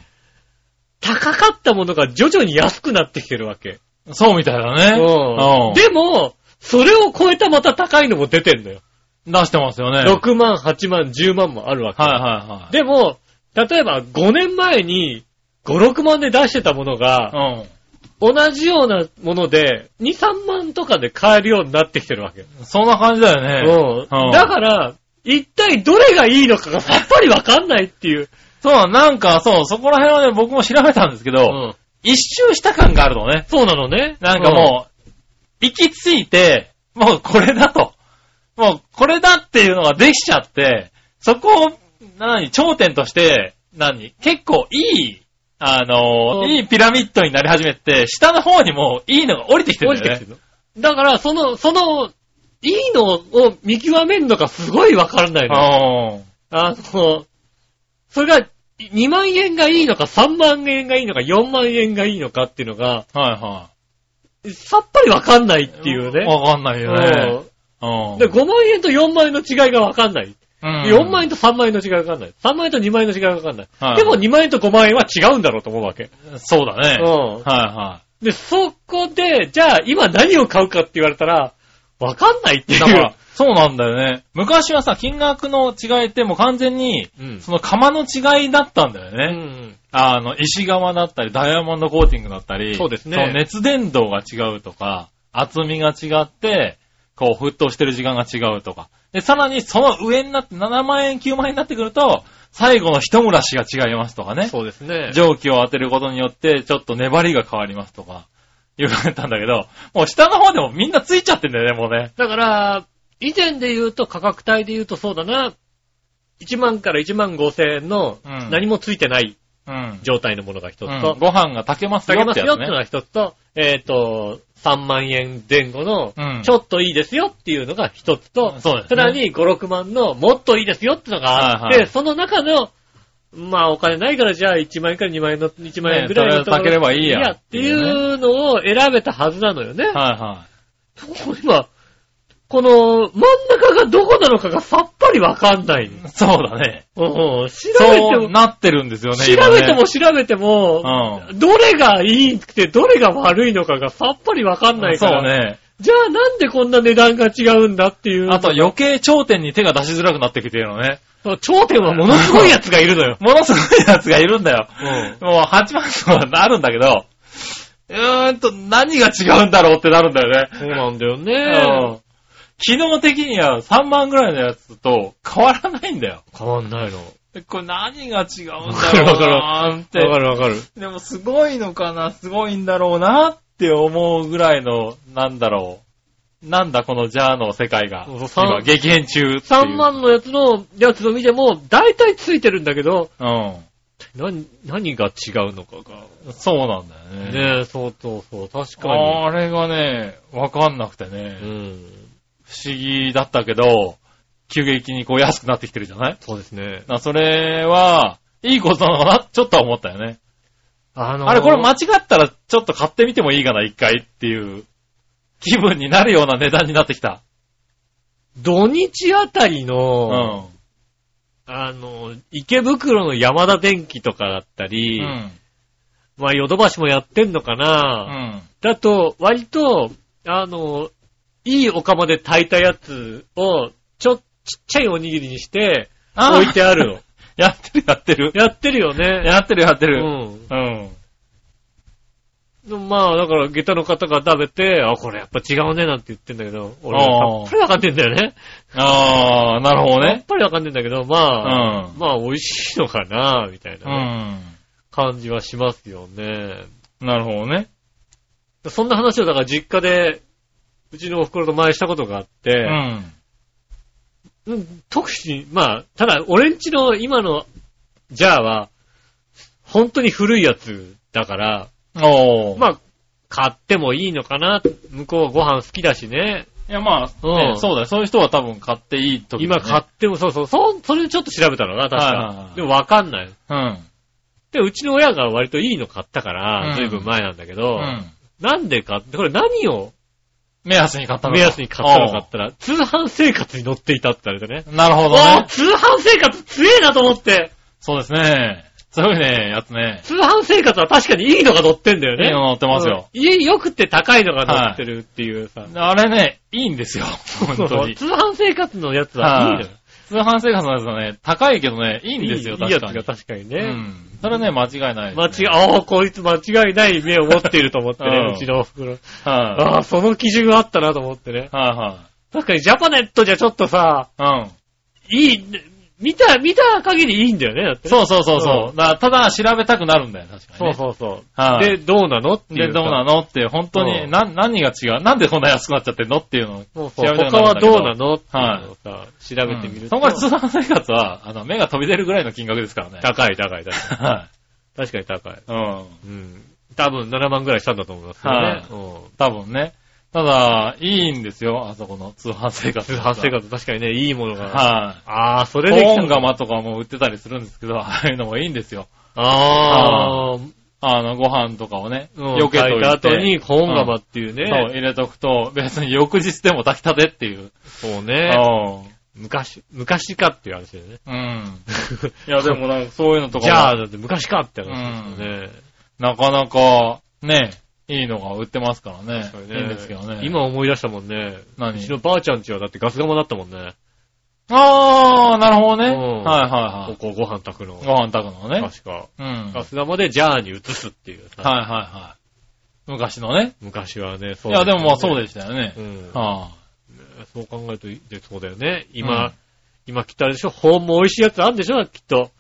Speaker 2: 高かったものが徐々に安くなってきてるわけ。
Speaker 3: ん。そうみたいだね。
Speaker 2: うん。でも、それを超えたまた高いのも出てんのよ。
Speaker 3: 出してますよね。はい
Speaker 2: 6万、8万、10万もあるわけ。
Speaker 3: はいはい。
Speaker 2: でも、例えば5年前に5、6万で出してたものが、
Speaker 3: う
Speaker 2: 同じようなもので2、3万とかで買えるようになってきてるわけ。
Speaker 3: ん。そんな感じだよね。
Speaker 2: うん。
Speaker 3: うん
Speaker 2: だから、一体どれがいいのかがさっぱりわかんないっていう。
Speaker 3: そう、なんかそう、そこら辺はね、僕も調べたんですけど、
Speaker 2: うん。
Speaker 3: 一周した感があるのね。
Speaker 2: そうなのね。
Speaker 3: なんかもう、行き着いて、もうこれだと。もうこれだっていうのができちゃって、そこを、何、頂点として、何、結構いい、あの
Speaker 2: うん
Speaker 3: いいピラミッドになり始めて、下の方にもいいのが降りてきて
Speaker 2: うん、
Speaker 3: るんだよね
Speaker 2: 降りてきて。るの。だから、その、その、いいのを見極めるのがすごいわからないの。
Speaker 3: うん
Speaker 2: あの、それが2万円がいいのか3万円がいいのか4万円がいいのかっていうのが、
Speaker 3: はいは
Speaker 2: さっぱりわかんないっていう
Speaker 3: い。
Speaker 2: ね。
Speaker 3: わかんないよね。
Speaker 2: で、5万円と4万円の違いがわかんない。
Speaker 3: うん
Speaker 2: 4万円と3万円の違いがわかんない。3万円と2万円の違いがわかんない。
Speaker 3: はい
Speaker 2: でも2万円と5万円は違うんだろうと思うわけ。
Speaker 3: そうだね。
Speaker 2: うん
Speaker 3: はいは
Speaker 2: で、そこで、じゃあ今何を買うかって言われたら、わかんないってい
Speaker 3: い。
Speaker 2: う。
Speaker 3: だから、そうなんだよね。昔はさ、金額の違いってもう完全に、
Speaker 2: うん。
Speaker 3: その釜の違いだったんだよ
Speaker 2: う
Speaker 3: ね。
Speaker 2: ん。
Speaker 3: あの、石窯だったり、ダイヤモンドコーティングだったり、
Speaker 2: そうですね
Speaker 3: の熱伝導が違うとか、厚みが違って、こう、沸騰してる時間が違うとか。で、さらにその上になって7万円、9万円になってくると、最後の一蒸らしが違いますとかね。
Speaker 2: そうですね。
Speaker 3: 蒸気を当てることによって、ちょっと粘りが変わりますとか、言われたんだけど、もう下の方でもみんなついちゃってんだよね、もうね。
Speaker 2: だから、以前で言うと価格帯で言うとそうだな、1万から1万5千円の
Speaker 3: うん。
Speaker 2: 何もついてない
Speaker 3: うん。
Speaker 2: 状態のものが一つ
Speaker 3: うん。
Speaker 2: と、
Speaker 3: ご飯が炊けますよ
Speaker 2: 下げますよっての
Speaker 3: ってやつね。
Speaker 2: が一つと、えっ、と、3万円前後の
Speaker 3: うん、
Speaker 2: ちょっといいですよっていうのが一つと、
Speaker 3: そうですね。
Speaker 2: さらに5、6万のもっといいですよってのがあって、
Speaker 3: はいはい。
Speaker 2: その中の、まあお金ないからじゃあ1万円から2万円の、1万円ぐらいの
Speaker 3: ねとりあえず炊ければいいや
Speaker 2: っていうのを選べたはずなのよね。
Speaker 3: はいは
Speaker 2: 今、この真ん中がどこなのかがさっぱりわかんない。
Speaker 3: い。そうだね。
Speaker 2: うん調べ
Speaker 3: そう
Speaker 2: ても、
Speaker 3: なってるんですよね、
Speaker 2: 調べても調べても、
Speaker 3: う
Speaker 2: どれがいいくてどれが悪いのかがさっぱりわかんないから。
Speaker 3: そうね。
Speaker 2: じゃあなんでこんな値段が違うんだっていう。
Speaker 3: あと余計頂点に手が出しづらくなってきてるのね。
Speaker 2: そう頂点はものすごいやつがいるのよ。
Speaker 3: ものすごいやつがいるんだよ。
Speaker 2: うん。
Speaker 3: もう8万とかなるんだけど、うーんと何が違うんだろうってなるんだよね。
Speaker 2: そうなんだよ
Speaker 3: うん
Speaker 2: ね。
Speaker 3: 機能的には3万ぐらいのやつと変わらないんだよ。
Speaker 2: 変わんないの。
Speaker 3: これ何が違うんだろう
Speaker 2: わかる
Speaker 3: なーって。[laughs]
Speaker 2: かるわかる。
Speaker 3: でもすごいのかな、すごいんだろうなって思うぐらいの、なんだろう。なんだこのジャーの世界が。
Speaker 2: そうそう
Speaker 3: 今、激変中っていう。
Speaker 2: 3万のやつの、やつを見ても、大体ついてるんだけど、
Speaker 3: うん。
Speaker 2: 何、何が違うのかが。
Speaker 3: そうなんだよね。
Speaker 2: ねえ、そうそうそう、確かに。
Speaker 3: あれがね、わかんなくてね、
Speaker 2: うん。
Speaker 3: 不思議だったけど、急激にこう安くなってきてるじゃない？
Speaker 2: そうですね。
Speaker 3: だからそれは、いいことなのかな？ちょっとは思ったよね。
Speaker 2: あのー
Speaker 3: あれこれ間違ったらちょっと買ってみてもいいかな、一回っていう気分になるような値段になってきた。
Speaker 2: 土日あたり
Speaker 3: う
Speaker 2: の、
Speaker 3: ん。
Speaker 2: あの、池袋の山田電機とかだったり、
Speaker 3: うん。
Speaker 2: まあ、ヨドバシもやってんのか
Speaker 3: う
Speaker 2: な、
Speaker 3: ん。
Speaker 2: だと、割と、あの、いいお釜で炊いたやつを、ちょ、ちっちゃいおにぎりにして、置いてあるの。[laughs]
Speaker 3: やってるやってる。
Speaker 2: やってるよね。
Speaker 3: やってるやってる。
Speaker 2: うん。
Speaker 3: うん。
Speaker 2: でもまあ、だから、下駄の方が食べて、あ、これやっぱ違うねなんて言ってんだけど、俺
Speaker 3: あー
Speaker 2: さっぱりわかんねえんだよね。
Speaker 3: あー、なるほど
Speaker 2: さっ
Speaker 3: ね。
Speaker 2: ぱりわかんねえんだけど、まあ、
Speaker 3: うん
Speaker 2: まあ、美味しいのかな、みたいうな、
Speaker 3: ん。
Speaker 2: 感じはしますよね。
Speaker 3: なるほどね。
Speaker 2: そんな話をだから実家で、うちのお袋と前したことがあっ
Speaker 3: う
Speaker 2: て、
Speaker 3: ん。
Speaker 2: うん特に、まあ、ただ、俺んちの今のジャーは、本当に古いやつだから、
Speaker 3: おー。
Speaker 2: まあ、買ってもいいのかな。向こうご飯好きだしね。
Speaker 3: いやまあ、
Speaker 2: うん
Speaker 3: ねそうだよ。そういう人は多分買っていい時、ね、
Speaker 2: 今買っても、そうそう、そ、それでちょっと調べたのな、確か。でもわかんない。
Speaker 3: うん。
Speaker 2: で、うちの親が割といいの買ったか
Speaker 3: うん
Speaker 2: ら、ずいぶん前なんだけど、
Speaker 3: うん。
Speaker 2: なんで買って、これ何を
Speaker 3: 目安に買ったのか
Speaker 2: 目安に買ったのかったら、通販生活に乗っていたって言われてね。
Speaker 3: なるほどね。
Speaker 2: 通販生活強えなと思って、
Speaker 3: そうですね。そういうね、やつね。
Speaker 2: 通販生活は確かにいいのが乗ってんだよね。
Speaker 3: いいの乗ってますよ。
Speaker 2: うんいい、良くて高いのが乗ってるっていうさ。
Speaker 3: あれね、いいんですよ。本当に。
Speaker 2: 通販生活のやつはいいのよ。
Speaker 3: 通販生活のやつはね、高いけどね、いいんですよ、
Speaker 2: いいいいやつ
Speaker 3: 確かに。
Speaker 2: が確かにね。
Speaker 3: うん。それはね、間違いない
Speaker 2: 間違い、ああ、こいつ間違いない目を持っていると思ってね、
Speaker 3: うん
Speaker 2: うちのお袋。
Speaker 3: はい、
Speaker 2: ああ、その基準があったなと思ってね。
Speaker 3: は
Speaker 2: 確かにジャパネットじゃちょっとさ、
Speaker 3: いはい。うん。
Speaker 2: いい、見た、見た限りいいんだよね、だってね。
Speaker 3: そうそうそうそう。
Speaker 2: うん
Speaker 3: だからただ調べたくなるんだよ、確か
Speaker 2: そう
Speaker 3: に、ね。
Speaker 2: そうそう。
Speaker 3: はい
Speaker 2: で、どうなのっていう
Speaker 3: で、
Speaker 2: さ。
Speaker 3: どうなのって、本当に、
Speaker 2: うん
Speaker 3: な、何が違う？なんでこんな安くなっちゃってんのっていうのを
Speaker 2: そうそう
Speaker 3: 調べたく
Speaker 2: 他は
Speaker 3: ど
Speaker 2: どうなのっていうのをさ、調べてみると。
Speaker 3: うんそ通販生活は、あの、目が飛び出るぐらいの金額ですからね。
Speaker 2: 高い高い高い。
Speaker 3: は
Speaker 2: 確かに高い。
Speaker 3: い。うん。
Speaker 2: うん。多分7万ぐらいしたんだと思いますけどね。
Speaker 3: はい
Speaker 2: うん
Speaker 3: 多分ね。ただ、いいんですよ、あそこの通販生活。[laughs]
Speaker 2: 通販生活確かにね、いいものが。
Speaker 3: はい。
Speaker 2: ああ、それで来た
Speaker 3: 本
Speaker 2: の
Speaker 3: 釜とかも売ってたりするんですけど、ああいうのもいいんですよ。
Speaker 2: ああ、
Speaker 3: あの、ご飯とかをね、
Speaker 2: うん
Speaker 3: 避けといて。
Speaker 2: 炊いた後に本釜っていうね。
Speaker 3: そう、入れとくと、別に翌日でも炊きたてっていう。
Speaker 2: そうね。昔、昔かっていう話だよね。
Speaker 3: うん。うん。いや、でもなんかそういうのとかも
Speaker 2: じゃあ、だって昔かって話ですよね。
Speaker 3: なかなか、ね、いいのが売ってますからね。
Speaker 2: 確かに
Speaker 3: いいんですけどね。
Speaker 2: 今思い出したもんね。
Speaker 3: 何？
Speaker 2: うちのばあちゃんちはだってガス釜だったもんね。
Speaker 3: あー、なるほどね。
Speaker 2: うん
Speaker 3: はいはいはい。
Speaker 2: ここご飯炊くの。
Speaker 3: ご飯炊くのね。
Speaker 2: 確か。
Speaker 3: うん。
Speaker 2: ガス釜でジャーに移すっていうさ。
Speaker 3: はいはいはい。昔のね。
Speaker 2: 昔はね、そ
Speaker 3: いや、でもまあそう
Speaker 2: で
Speaker 3: でしたよね。
Speaker 2: うん。
Speaker 3: は
Speaker 2: そう考えると、でそうだよね。今、
Speaker 3: うん
Speaker 2: 今きっとあれでしょ？本も美味しいやつあるんでしょ？きっと。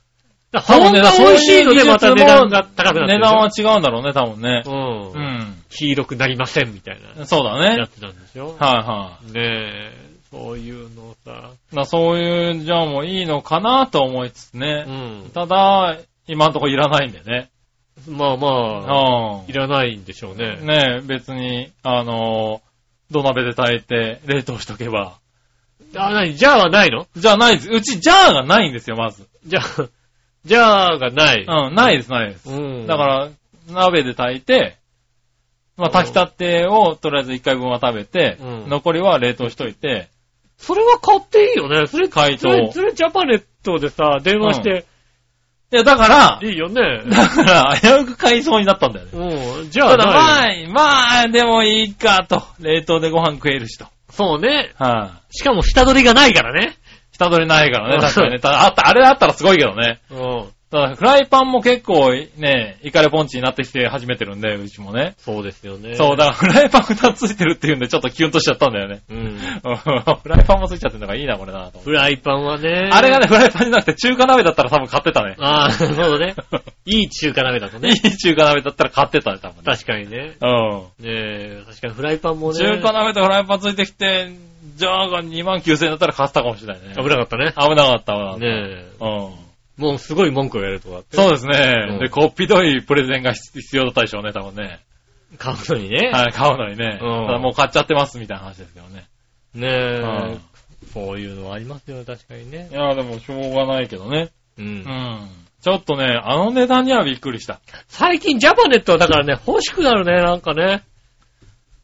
Speaker 3: 多分ね
Speaker 2: 美味しいのでまた値段が高くなってる
Speaker 3: 値段は違うんだろうね、多分ね。
Speaker 2: うん。
Speaker 3: うん。
Speaker 2: 黄色くなりませんみたいな
Speaker 3: そうだね。
Speaker 2: やつなんでしょ
Speaker 3: は
Speaker 2: ねえ、そういうのさ。
Speaker 3: そういう、じゃあもういいのかなと思いつつ
Speaker 2: う
Speaker 3: ね。
Speaker 2: ん。
Speaker 3: ただ、今んとこいらないんでね。
Speaker 2: まあまあ、
Speaker 3: うん
Speaker 2: い。らないんでしょうね。
Speaker 3: ねえ、別に、あのー、土鍋で炊いて冷凍しとけば。
Speaker 2: あ、なに、じゃあはないの？
Speaker 3: じゃあないです。うち、ジャーがないんですよ、まず。
Speaker 2: じゃあ、じゃあがない。
Speaker 3: うん、ないです、ないです。
Speaker 2: うん。
Speaker 3: だから、鍋で炊いて、まあ、炊きたてをとりあえず1回分は食べて、
Speaker 2: うん
Speaker 3: 残りは冷凍しといて、
Speaker 2: それは買っていいよね。それ、
Speaker 3: 解凍
Speaker 2: それ、それジャパネットでさ、電話して、
Speaker 3: いや、だから、
Speaker 2: いいよね。
Speaker 3: だから、危うく買いそうになったんだよね。
Speaker 2: うん。じゃあ
Speaker 3: ただ、ま
Speaker 2: ない、
Speaker 3: あ、まあ、でもいいかと。冷凍でご飯食えるしと。
Speaker 2: そうね。
Speaker 3: はい、
Speaker 2: しかも下取りがないからね。
Speaker 3: 下取りないからね、確かにね。ただ、あった、あれあったらすごいけどね。
Speaker 2: うん。
Speaker 3: ただ、フライパンも結構ね、イカレポンチになってきて始めてるんで、うちもね。
Speaker 2: そうですよね。
Speaker 3: そう、だからフライパン2つついてるっていうんで、ちょっとキュンとしちゃったんだよね。
Speaker 2: うん。
Speaker 3: う [laughs] んフライパンもついちゃってるのがいいな、これなと思って
Speaker 2: フライパンはね。
Speaker 3: あれがね、フライパンじゃなくて中華鍋だったら多分買ってたね。
Speaker 2: ああ、そうだね。[laughs] いい中華鍋だと
Speaker 3: い
Speaker 2: ね。
Speaker 3: い中華鍋だったら買ってたね、多分ね。
Speaker 2: 確かにね。
Speaker 3: うん。
Speaker 2: ねえ、確かにフライパンもね。
Speaker 3: 中華鍋とフライパンついてきて、ジャーが2万9000円だったら買ってたかもしれないね。
Speaker 2: 危なかったね。
Speaker 3: 危なかったわ。
Speaker 2: ねえ。
Speaker 3: うん。
Speaker 2: もうすごい文句を言われるとかって。
Speaker 3: そうですね。
Speaker 2: うん
Speaker 3: で、こっぴどいプレゼンが必要だったでしょうね、多分ね。
Speaker 2: 買うのにね。
Speaker 3: はい、買うのにね。
Speaker 2: うん
Speaker 3: ただもう買っちゃってますみたいな話ですけどね。
Speaker 2: ね
Speaker 3: うん
Speaker 2: え。そういうのはありますよね、確かにね
Speaker 3: い。や、でもしょうがないけどね。
Speaker 2: う。
Speaker 3: うんん。ちょっとね、あの値段にはびっくりした。
Speaker 2: 最近ジャパネットはだからね、欲しくなるね、なんかね。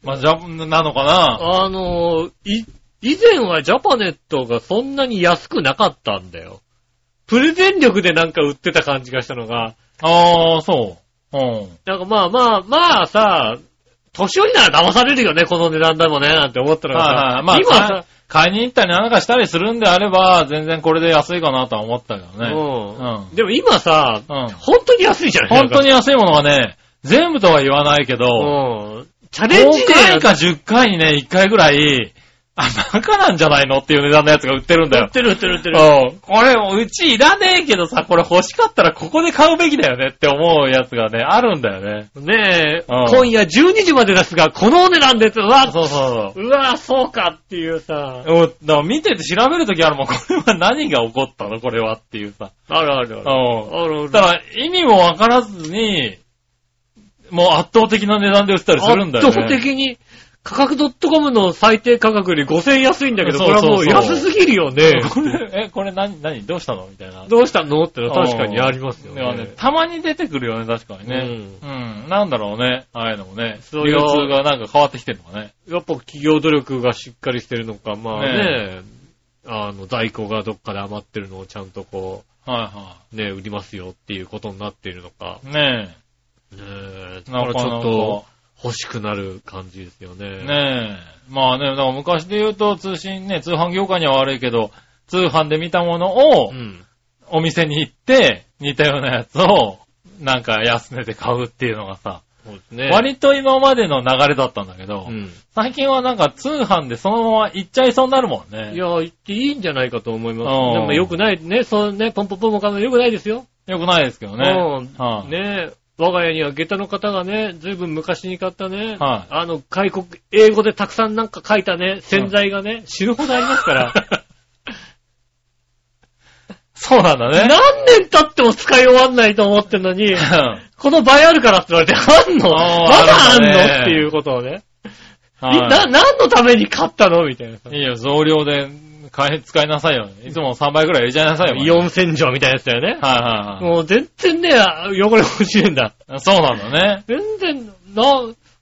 Speaker 3: まあ、じゃ、なのかな
Speaker 2: あの、い、以前はジャパネットがそんなに安くなかったんだよ。プレゼン力でなんか売ってた感じがしたのが、
Speaker 3: ああ、そう。うん。
Speaker 2: なんかまあまあ、まあさ、年寄りなら騙されるよね、この値段でもね、なんて思ったのがさ、
Speaker 3: はいはいまあ
Speaker 2: 今さ、
Speaker 3: 買いに行ったりなんかしたりするんであれば、全然これで安いかなとは思ったけどね。
Speaker 2: うん
Speaker 3: うん
Speaker 2: でも今さ、
Speaker 3: うん
Speaker 2: 本当に安いじゃない？
Speaker 3: 本当に安いものがね、全部とは言わないけど、
Speaker 2: うん。チャレン
Speaker 3: 5
Speaker 2: ジで
Speaker 3: 回か10回にね、1回ぐらい、あ、バカなんじゃないのっていう値段のやつが売ってるんだよ
Speaker 2: 売っ。てる売ってる売ってる。
Speaker 3: うん。これ、うちいらねえけどさ、これ欲しかったらここで買うべきだよねって思うやつがね、あるんだよね。
Speaker 2: ねえ、
Speaker 3: うん
Speaker 2: 今夜12時までですが、このお値段です。うわ、
Speaker 3: そうそう
Speaker 2: うわ、そうかっていうさ、
Speaker 3: そう。うんだから見てて調べるときあるもん、これは何が起こったの？これはっていうさ。
Speaker 2: あるあるある。
Speaker 3: うん。
Speaker 2: あるある。
Speaker 3: だから意味もわからずに、もう圧倒的な値段で売ってたりするんだよね。
Speaker 2: 圧倒的に、価格 .com の最低価格より5000円安いんだけど、これはもう安すぎるよね。
Speaker 3: これ、え、これ何、何？どうしたの？みたいな。
Speaker 2: どうしたの？ってのは確かにありますよ
Speaker 3: いや
Speaker 2: ね。
Speaker 3: たまに出てくるよね、確かにね。うん。なんだろうね。ああいうのもね。流
Speaker 2: そうよ
Speaker 3: 通がなんか変わってきてるのかね。
Speaker 2: やっぱ企業努力がしっかりしてるのか、まあね
Speaker 3: ね、
Speaker 2: あの、在庫がどっかで余ってるのをちゃんとこ
Speaker 3: はいは
Speaker 2: う、ね、売りますよっていうことになっているのか。
Speaker 3: い。ね
Speaker 2: ねえ、
Speaker 3: え。
Speaker 2: だからちょっ
Speaker 3: なか
Speaker 2: と欲しくなる感じですよね。
Speaker 3: ねえ。まあね、だから昔で言うと通信ね、通販業界には悪いけど、通販で見たものを
Speaker 2: うん。
Speaker 3: お店に行って、似たようなやつを、なんか安値で買うっていうのがさ、
Speaker 2: ね。
Speaker 3: 割と今までの流れだったんだけど、
Speaker 2: うん。
Speaker 3: 最近はなんか通販でそのまま行っちゃいそうになるもんね。
Speaker 2: いや、言っていいんじゃないかと思います。
Speaker 3: うん
Speaker 2: でも良くない、ね、そうね、ポンポンポンもかも良くないですよ。
Speaker 3: よくないですけどね。
Speaker 2: うん
Speaker 3: はい
Speaker 2: ね我が家には下駄の方がね、ずいぶん昔に買ったね、
Speaker 3: はい。
Speaker 2: あの、外国、英語でたくさんなんか書いたね、洗剤がね、死ぬほどありますから、[laughs]
Speaker 3: そうなんだね。
Speaker 2: 何年経っても使い終わんないと思ってんのに、この倍あるからって言われて、あんの？ま
Speaker 3: あー
Speaker 2: だあんの？
Speaker 3: ね。
Speaker 2: っていうことをね。
Speaker 3: はい
Speaker 2: い。な、何のために買ったの？みたいなさ。
Speaker 3: いいよ、増量で買い、使いなさいよ。いつも3倍くらい入れちゃいなさいよ。
Speaker 2: イオン洗浄みたいなやつだよね。
Speaker 3: はいはい
Speaker 2: もう全然ね、汚れ落ちるんだ。
Speaker 3: はい。そうなんだね。
Speaker 2: 全然、な、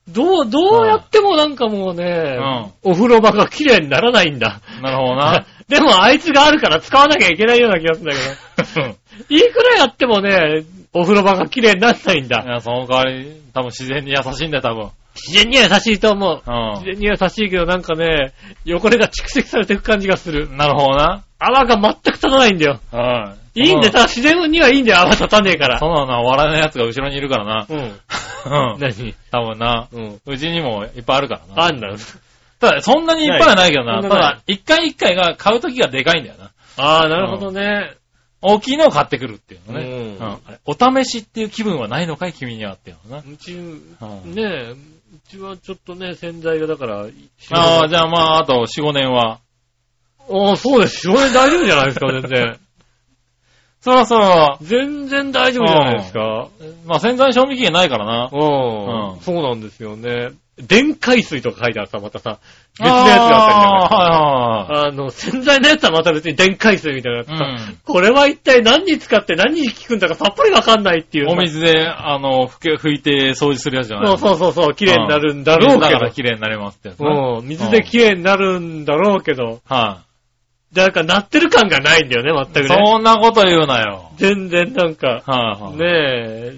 Speaker 2: どう、どうやってもなんかもうね、お風呂場が綺麗にならないんだ。
Speaker 3: なるほどな。[laughs]
Speaker 2: でもあいつがあるから使わなきゃいけないような気がするんだけど。[laughs] いくらやってもね、お風呂場が綺麗にならないんだ。
Speaker 3: いや、その代わり、多分自然に優しいんだよ、多分。
Speaker 2: 自然には優しいと思う。
Speaker 3: う
Speaker 2: 自然には優しいけどなんかね、汚れが蓄積されていく感じがする。
Speaker 3: ん。なるほどな。
Speaker 2: 泡が全く立たないんだよ。
Speaker 3: はい。
Speaker 2: いいんで、
Speaker 3: そ
Speaker 2: ただ自然にはいいんだよ、泡立たねえから。
Speaker 3: そうなのは笑えない奴が後ろにいるからな。
Speaker 2: うん。
Speaker 3: うん。
Speaker 2: 何？
Speaker 3: 多分な。
Speaker 2: うん。
Speaker 3: うちにもいっぱいあるからな。
Speaker 2: あんだ。
Speaker 3: ただ、そんなにいっぱいはないけどな。ただ、一回一回が買うときがでかいんだよな。
Speaker 2: ああ、なるほどね。
Speaker 3: 大きいのを買ってくるっていうのね。
Speaker 2: うん
Speaker 3: うんお試しっていう気分はないのかい？君にはっていうのな。
Speaker 2: うち、
Speaker 3: うん
Speaker 2: ねえ、うちはちょっとね、洗剤がだから、
Speaker 3: ああ、じゃあまあ、あと4、5年は。
Speaker 2: ああ、そうです。4年大丈夫じゃないですか、全然。
Speaker 3: そそらそら、
Speaker 2: 全然大丈夫じゃないですか。
Speaker 3: まあ洗剤賞味期限ないからな。
Speaker 2: うん。
Speaker 3: うん
Speaker 2: そうなんですよね。電解水とか書いてあるさ、またさ、別のやつがあったりとか。
Speaker 3: あーはいはいはい。
Speaker 2: あの、洗剤のやつはまた別に電解水みたいなやつさ、
Speaker 3: うん
Speaker 2: これは一体何に使って何に効くんだかさっぱりわかんないっていうさ。
Speaker 3: お水で、あの、拭いて掃除するやつじゃない
Speaker 2: そうそうそうそう、綺麗になるんだろうけど
Speaker 3: 水だから。綺麗になりますってやつね。
Speaker 2: うん、水で綺麗になるんだろうけど、
Speaker 3: は
Speaker 2: なんかなってる感がないんだよね、全
Speaker 3: い。
Speaker 2: くね。
Speaker 3: そんなこと言うなよ。
Speaker 2: 全然なんか、
Speaker 3: はいはい。
Speaker 2: ね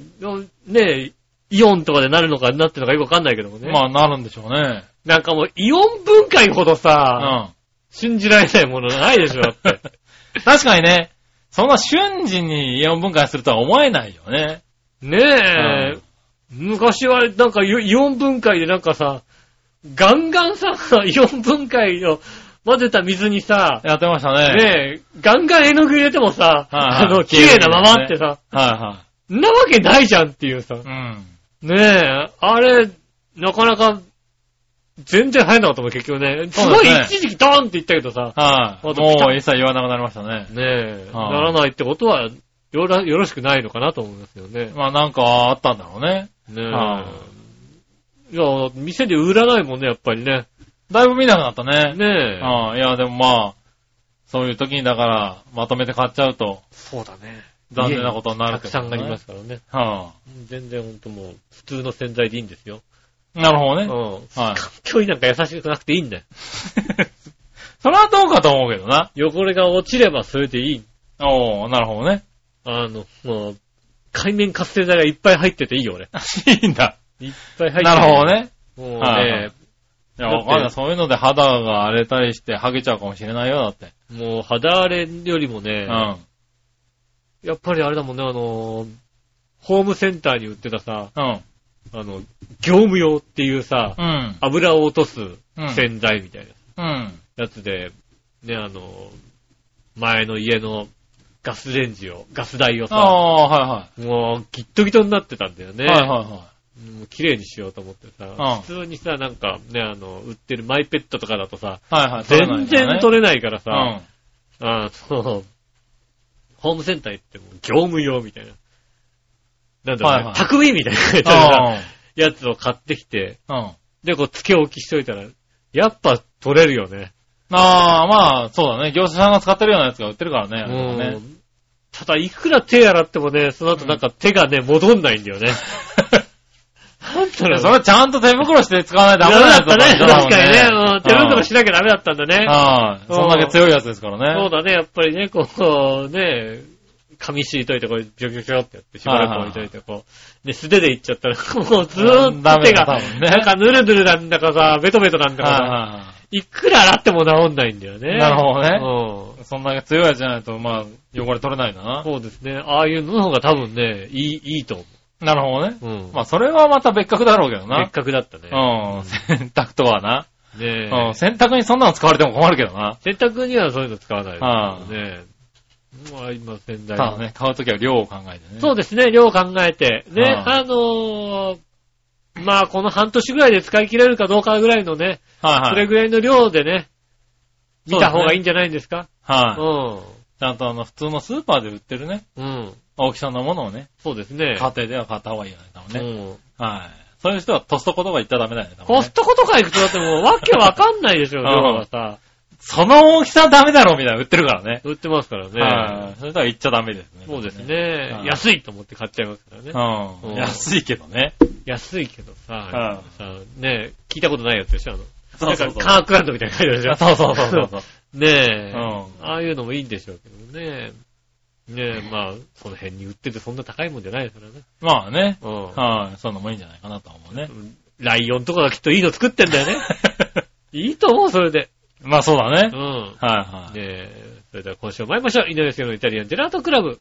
Speaker 2: え、ねえ、イオンとかでなるのかなってるのかよくわかんないけどもね。
Speaker 3: まあ、なるんでしょうね。
Speaker 2: なんかもうイオン分解ほど
Speaker 3: う
Speaker 2: さ、
Speaker 3: ん。
Speaker 2: 信じられないものないでしょ、だって。[laughs]
Speaker 3: 確かにね、そんな瞬時にイオン分解するとは思えないよね。
Speaker 2: ねえ、昔はなんかイオン分解でなんかさ、ガンガンさ、[laughs] イオン分解を混ぜた水にさ、
Speaker 3: やってましたね。
Speaker 2: ねえ、ガンガン絵の具入れてもさ、
Speaker 3: はいはい
Speaker 2: あの、綺麗なままってさ、
Speaker 3: は
Speaker 2: んなわけないじゃんっていうさ。
Speaker 3: いはい。うん。
Speaker 2: ねえ、あれ、なかなか、全然流行んなかったもん、結局ね。すごい
Speaker 3: そうですね
Speaker 2: 一時期ドーンって言ったけどさ、
Speaker 3: はい。
Speaker 2: あ
Speaker 3: もう一切言わなくなりましたね。
Speaker 2: ねえ、
Speaker 3: はい
Speaker 2: ならないってことは、よろよろしくないのかなと思いますよね。
Speaker 3: まあなんかあったんだろうね。
Speaker 2: ね
Speaker 3: は
Speaker 2: え。いや、店で売らないもんね、やっぱりね。
Speaker 3: だいぶ見なくなったね。
Speaker 2: ねえ。
Speaker 3: ああ、いやでもまあ、そういう時にだから、まとめて買っちゃうと、
Speaker 2: そうだね。
Speaker 3: 残念なことになる
Speaker 2: たく
Speaker 3: けど、ね。
Speaker 2: さんありますからね。
Speaker 3: は
Speaker 2: 全然ほんともう、普通の洗剤でいいんですよ。
Speaker 3: あ、なるほどね。
Speaker 2: うん。
Speaker 3: はい。
Speaker 2: 環境になんか優しくなくていいんだよ。[laughs]
Speaker 3: それはどうかと思うけどな。
Speaker 2: 汚れが落ちればそれでいい。
Speaker 3: おー、なるほどね。
Speaker 2: あの、もう、海面活性剤がいっぱい入ってていいよ、俺。[laughs]
Speaker 3: いいんだ。
Speaker 2: いっぱい入ってて。
Speaker 3: なるほど。ね。
Speaker 2: もう
Speaker 3: はいはい
Speaker 2: ね、
Speaker 3: いや、わかんない。そういうので肌が荒れたりして剥げちゃうかもしれないよ、だって。
Speaker 2: もう肌荒れよりも
Speaker 3: う
Speaker 2: ね、
Speaker 3: ん。
Speaker 2: やっぱりあれだもんね、あの、ホームセンターに売ってたさ、
Speaker 3: うん。
Speaker 2: あの、業務用っていうさ、
Speaker 3: うん。
Speaker 2: 油を落とす
Speaker 3: うん。
Speaker 2: 洗剤みたいな
Speaker 3: うん。
Speaker 2: やつで、ね、あの、前の家のガスレンジを、ガス台を
Speaker 3: あ
Speaker 2: さ、
Speaker 3: あ、は
Speaker 2: もうギットギトになってたんだよね。
Speaker 3: いはい。はいは
Speaker 2: 綺麗にしようと思ってさ、
Speaker 3: ん
Speaker 2: 普通にさ、なんかね、あの、売ってるマイペットとかだとさ、
Speaker 3: い。はいはい。
Speaker 2: 全然取
Speaker 3: れ
Speaker 2: れないからさ、あそう、[laughs] ホームセンター行っても業務用みたいな。なんだろうね、
Speaker 3: はいはい
Speaker 2: 匠みたいなやつを買ってきて、
Speaker 3: うん。うん。
Speaker 2: で、こう、付け置きしといたら、やっぱ取れるよね。
Speaker 3: ああ、まあ、そうだね。業者さんが使ってるようなやつが売ってるからね
Speaker 2: うんただ、いくら手洗ってもね、その後なんか手がね、戻んないんだよね。[laughs]
Speaker 3: それはちゃんと手袋して使わないとダメ
Speaker 2: だったね。確かにね。
Speaker 3: う
Speaker 2: うん手袋しなきゃダメだったんだね。
Speaker 3: はい。そんだけ強いやつですからね。
Speaker 2: そうだね、やっぱりね、こう、ね、紙敷いといて、これ、ビョビョビョってやって、しばらく置いといて、こう、で、素手でいっちゃったら、[laughs] もうずーっと手が、なんかぬるぬるなんだかさ、ベトベトなんだかさ、
Speaker 3: はい
Speaker 2: くら洗っても治んないんだよね。
Speaker 3: なるほどね
Speaker 2: ど
Speaker 3: い。そんだけ強いやつじゃないと、まあ、汚れ取れないんだ
Speaker 2: うん。
Speaker 3: な。
Speaker 2: そうですね。ああいうのの方が多分ね、いい、いいと思
Speaker 3: なるほどね。
Speaker 2: う。うん。
Speaker 3: まあ、それはまた別格だろうけどな
Speaker 2: 別。格だったね。
Speaker 3: うん。[laughs] 洗濯とはな。
Speaker 2: ねえ
Speaker 3: うん。洗濯にそんなの使われても困るけどな。
Speaker 2: 洗濯にはそういうの使わない
Speaker 3: は
Speaker 2: ですよね。まあ、今、洗剤。
Speaker 3: ただね、買うときは量を考えてね。
Speaker 2: そうですね、量を考えて。ね、
Speaker 3: は
Speaker 2: あのー、まあ、この半年ぐらいで使い切れるかどうかぐらいのね、
Speaker 3: はいはい。
Speaker 2: それぐらいの量でね、見た方がいいんじゃないんですか？
Speaker 3: はい。ちゃんとあの、普通のスーパーで売ってるね、
Speaker 2: うん。うん。
Speaker 3: 大きさのものをね、
Speaker 2: そうですね。
Speaker 3: 家庭では買った方がいいよね、多分ね。
Speaker 2: うん
Speaker 3: はい。そういう人はトストコとか言ったらダメだよね、多分ね
Speaker 2: コス。トコとか行くとだってもうわけわかんないでしょ、
Speaker 3: うん
Speaker 2: 量がさ。
Speaker 3: その大きさはダメだろ、みたいなの売ってるからね。
Speaker 2: 売ってますからね。
Speaker 3: はい。それとは言っちゃダメですね。
Speaker 2: そうです
Speaker 3: は
Speaker 2: ね
Speaker 3: い。
Speaker 2: 安いと思って買っちゃいますからね。
Speaker 3: うん。
Speaker 2: うん
Speaker 3: 安いけどね。
Speaker 2: 安いけどさ、
Speaker 3: は
Speaker 2: さね聞いたことないやつでしょ、あの。
Speaker 3: そうそうそう
Speaker 2: なんか、カークランドみたいな書いてあるでしょ。
Speaker 3: そうそうそうそうそう。[laughs]
Speaker 2: ねえ、
Speaker 3: うん
Speaker 2: ああいうのもいいんでしょうけどね。ねえ、まあ、その辺に売っててそんな高いもんじゃないですからね。
Speaker 3: まあね。
Speaker 2: うん。
Speaker 3: はい。そういうのもいいんじゃないかなと思うね。
Speaker 2: ライオンとかがきっといいの作ってんだよね。[laughs] いいと思う、それで。
Speaker 3: まあそうだね
Speaker 2: う。ん。
Speaker 3: はいはい。
Speaker 2: ねえ、それでは今週も参りましょう。井上杉のイタリアンジェラートクラブ。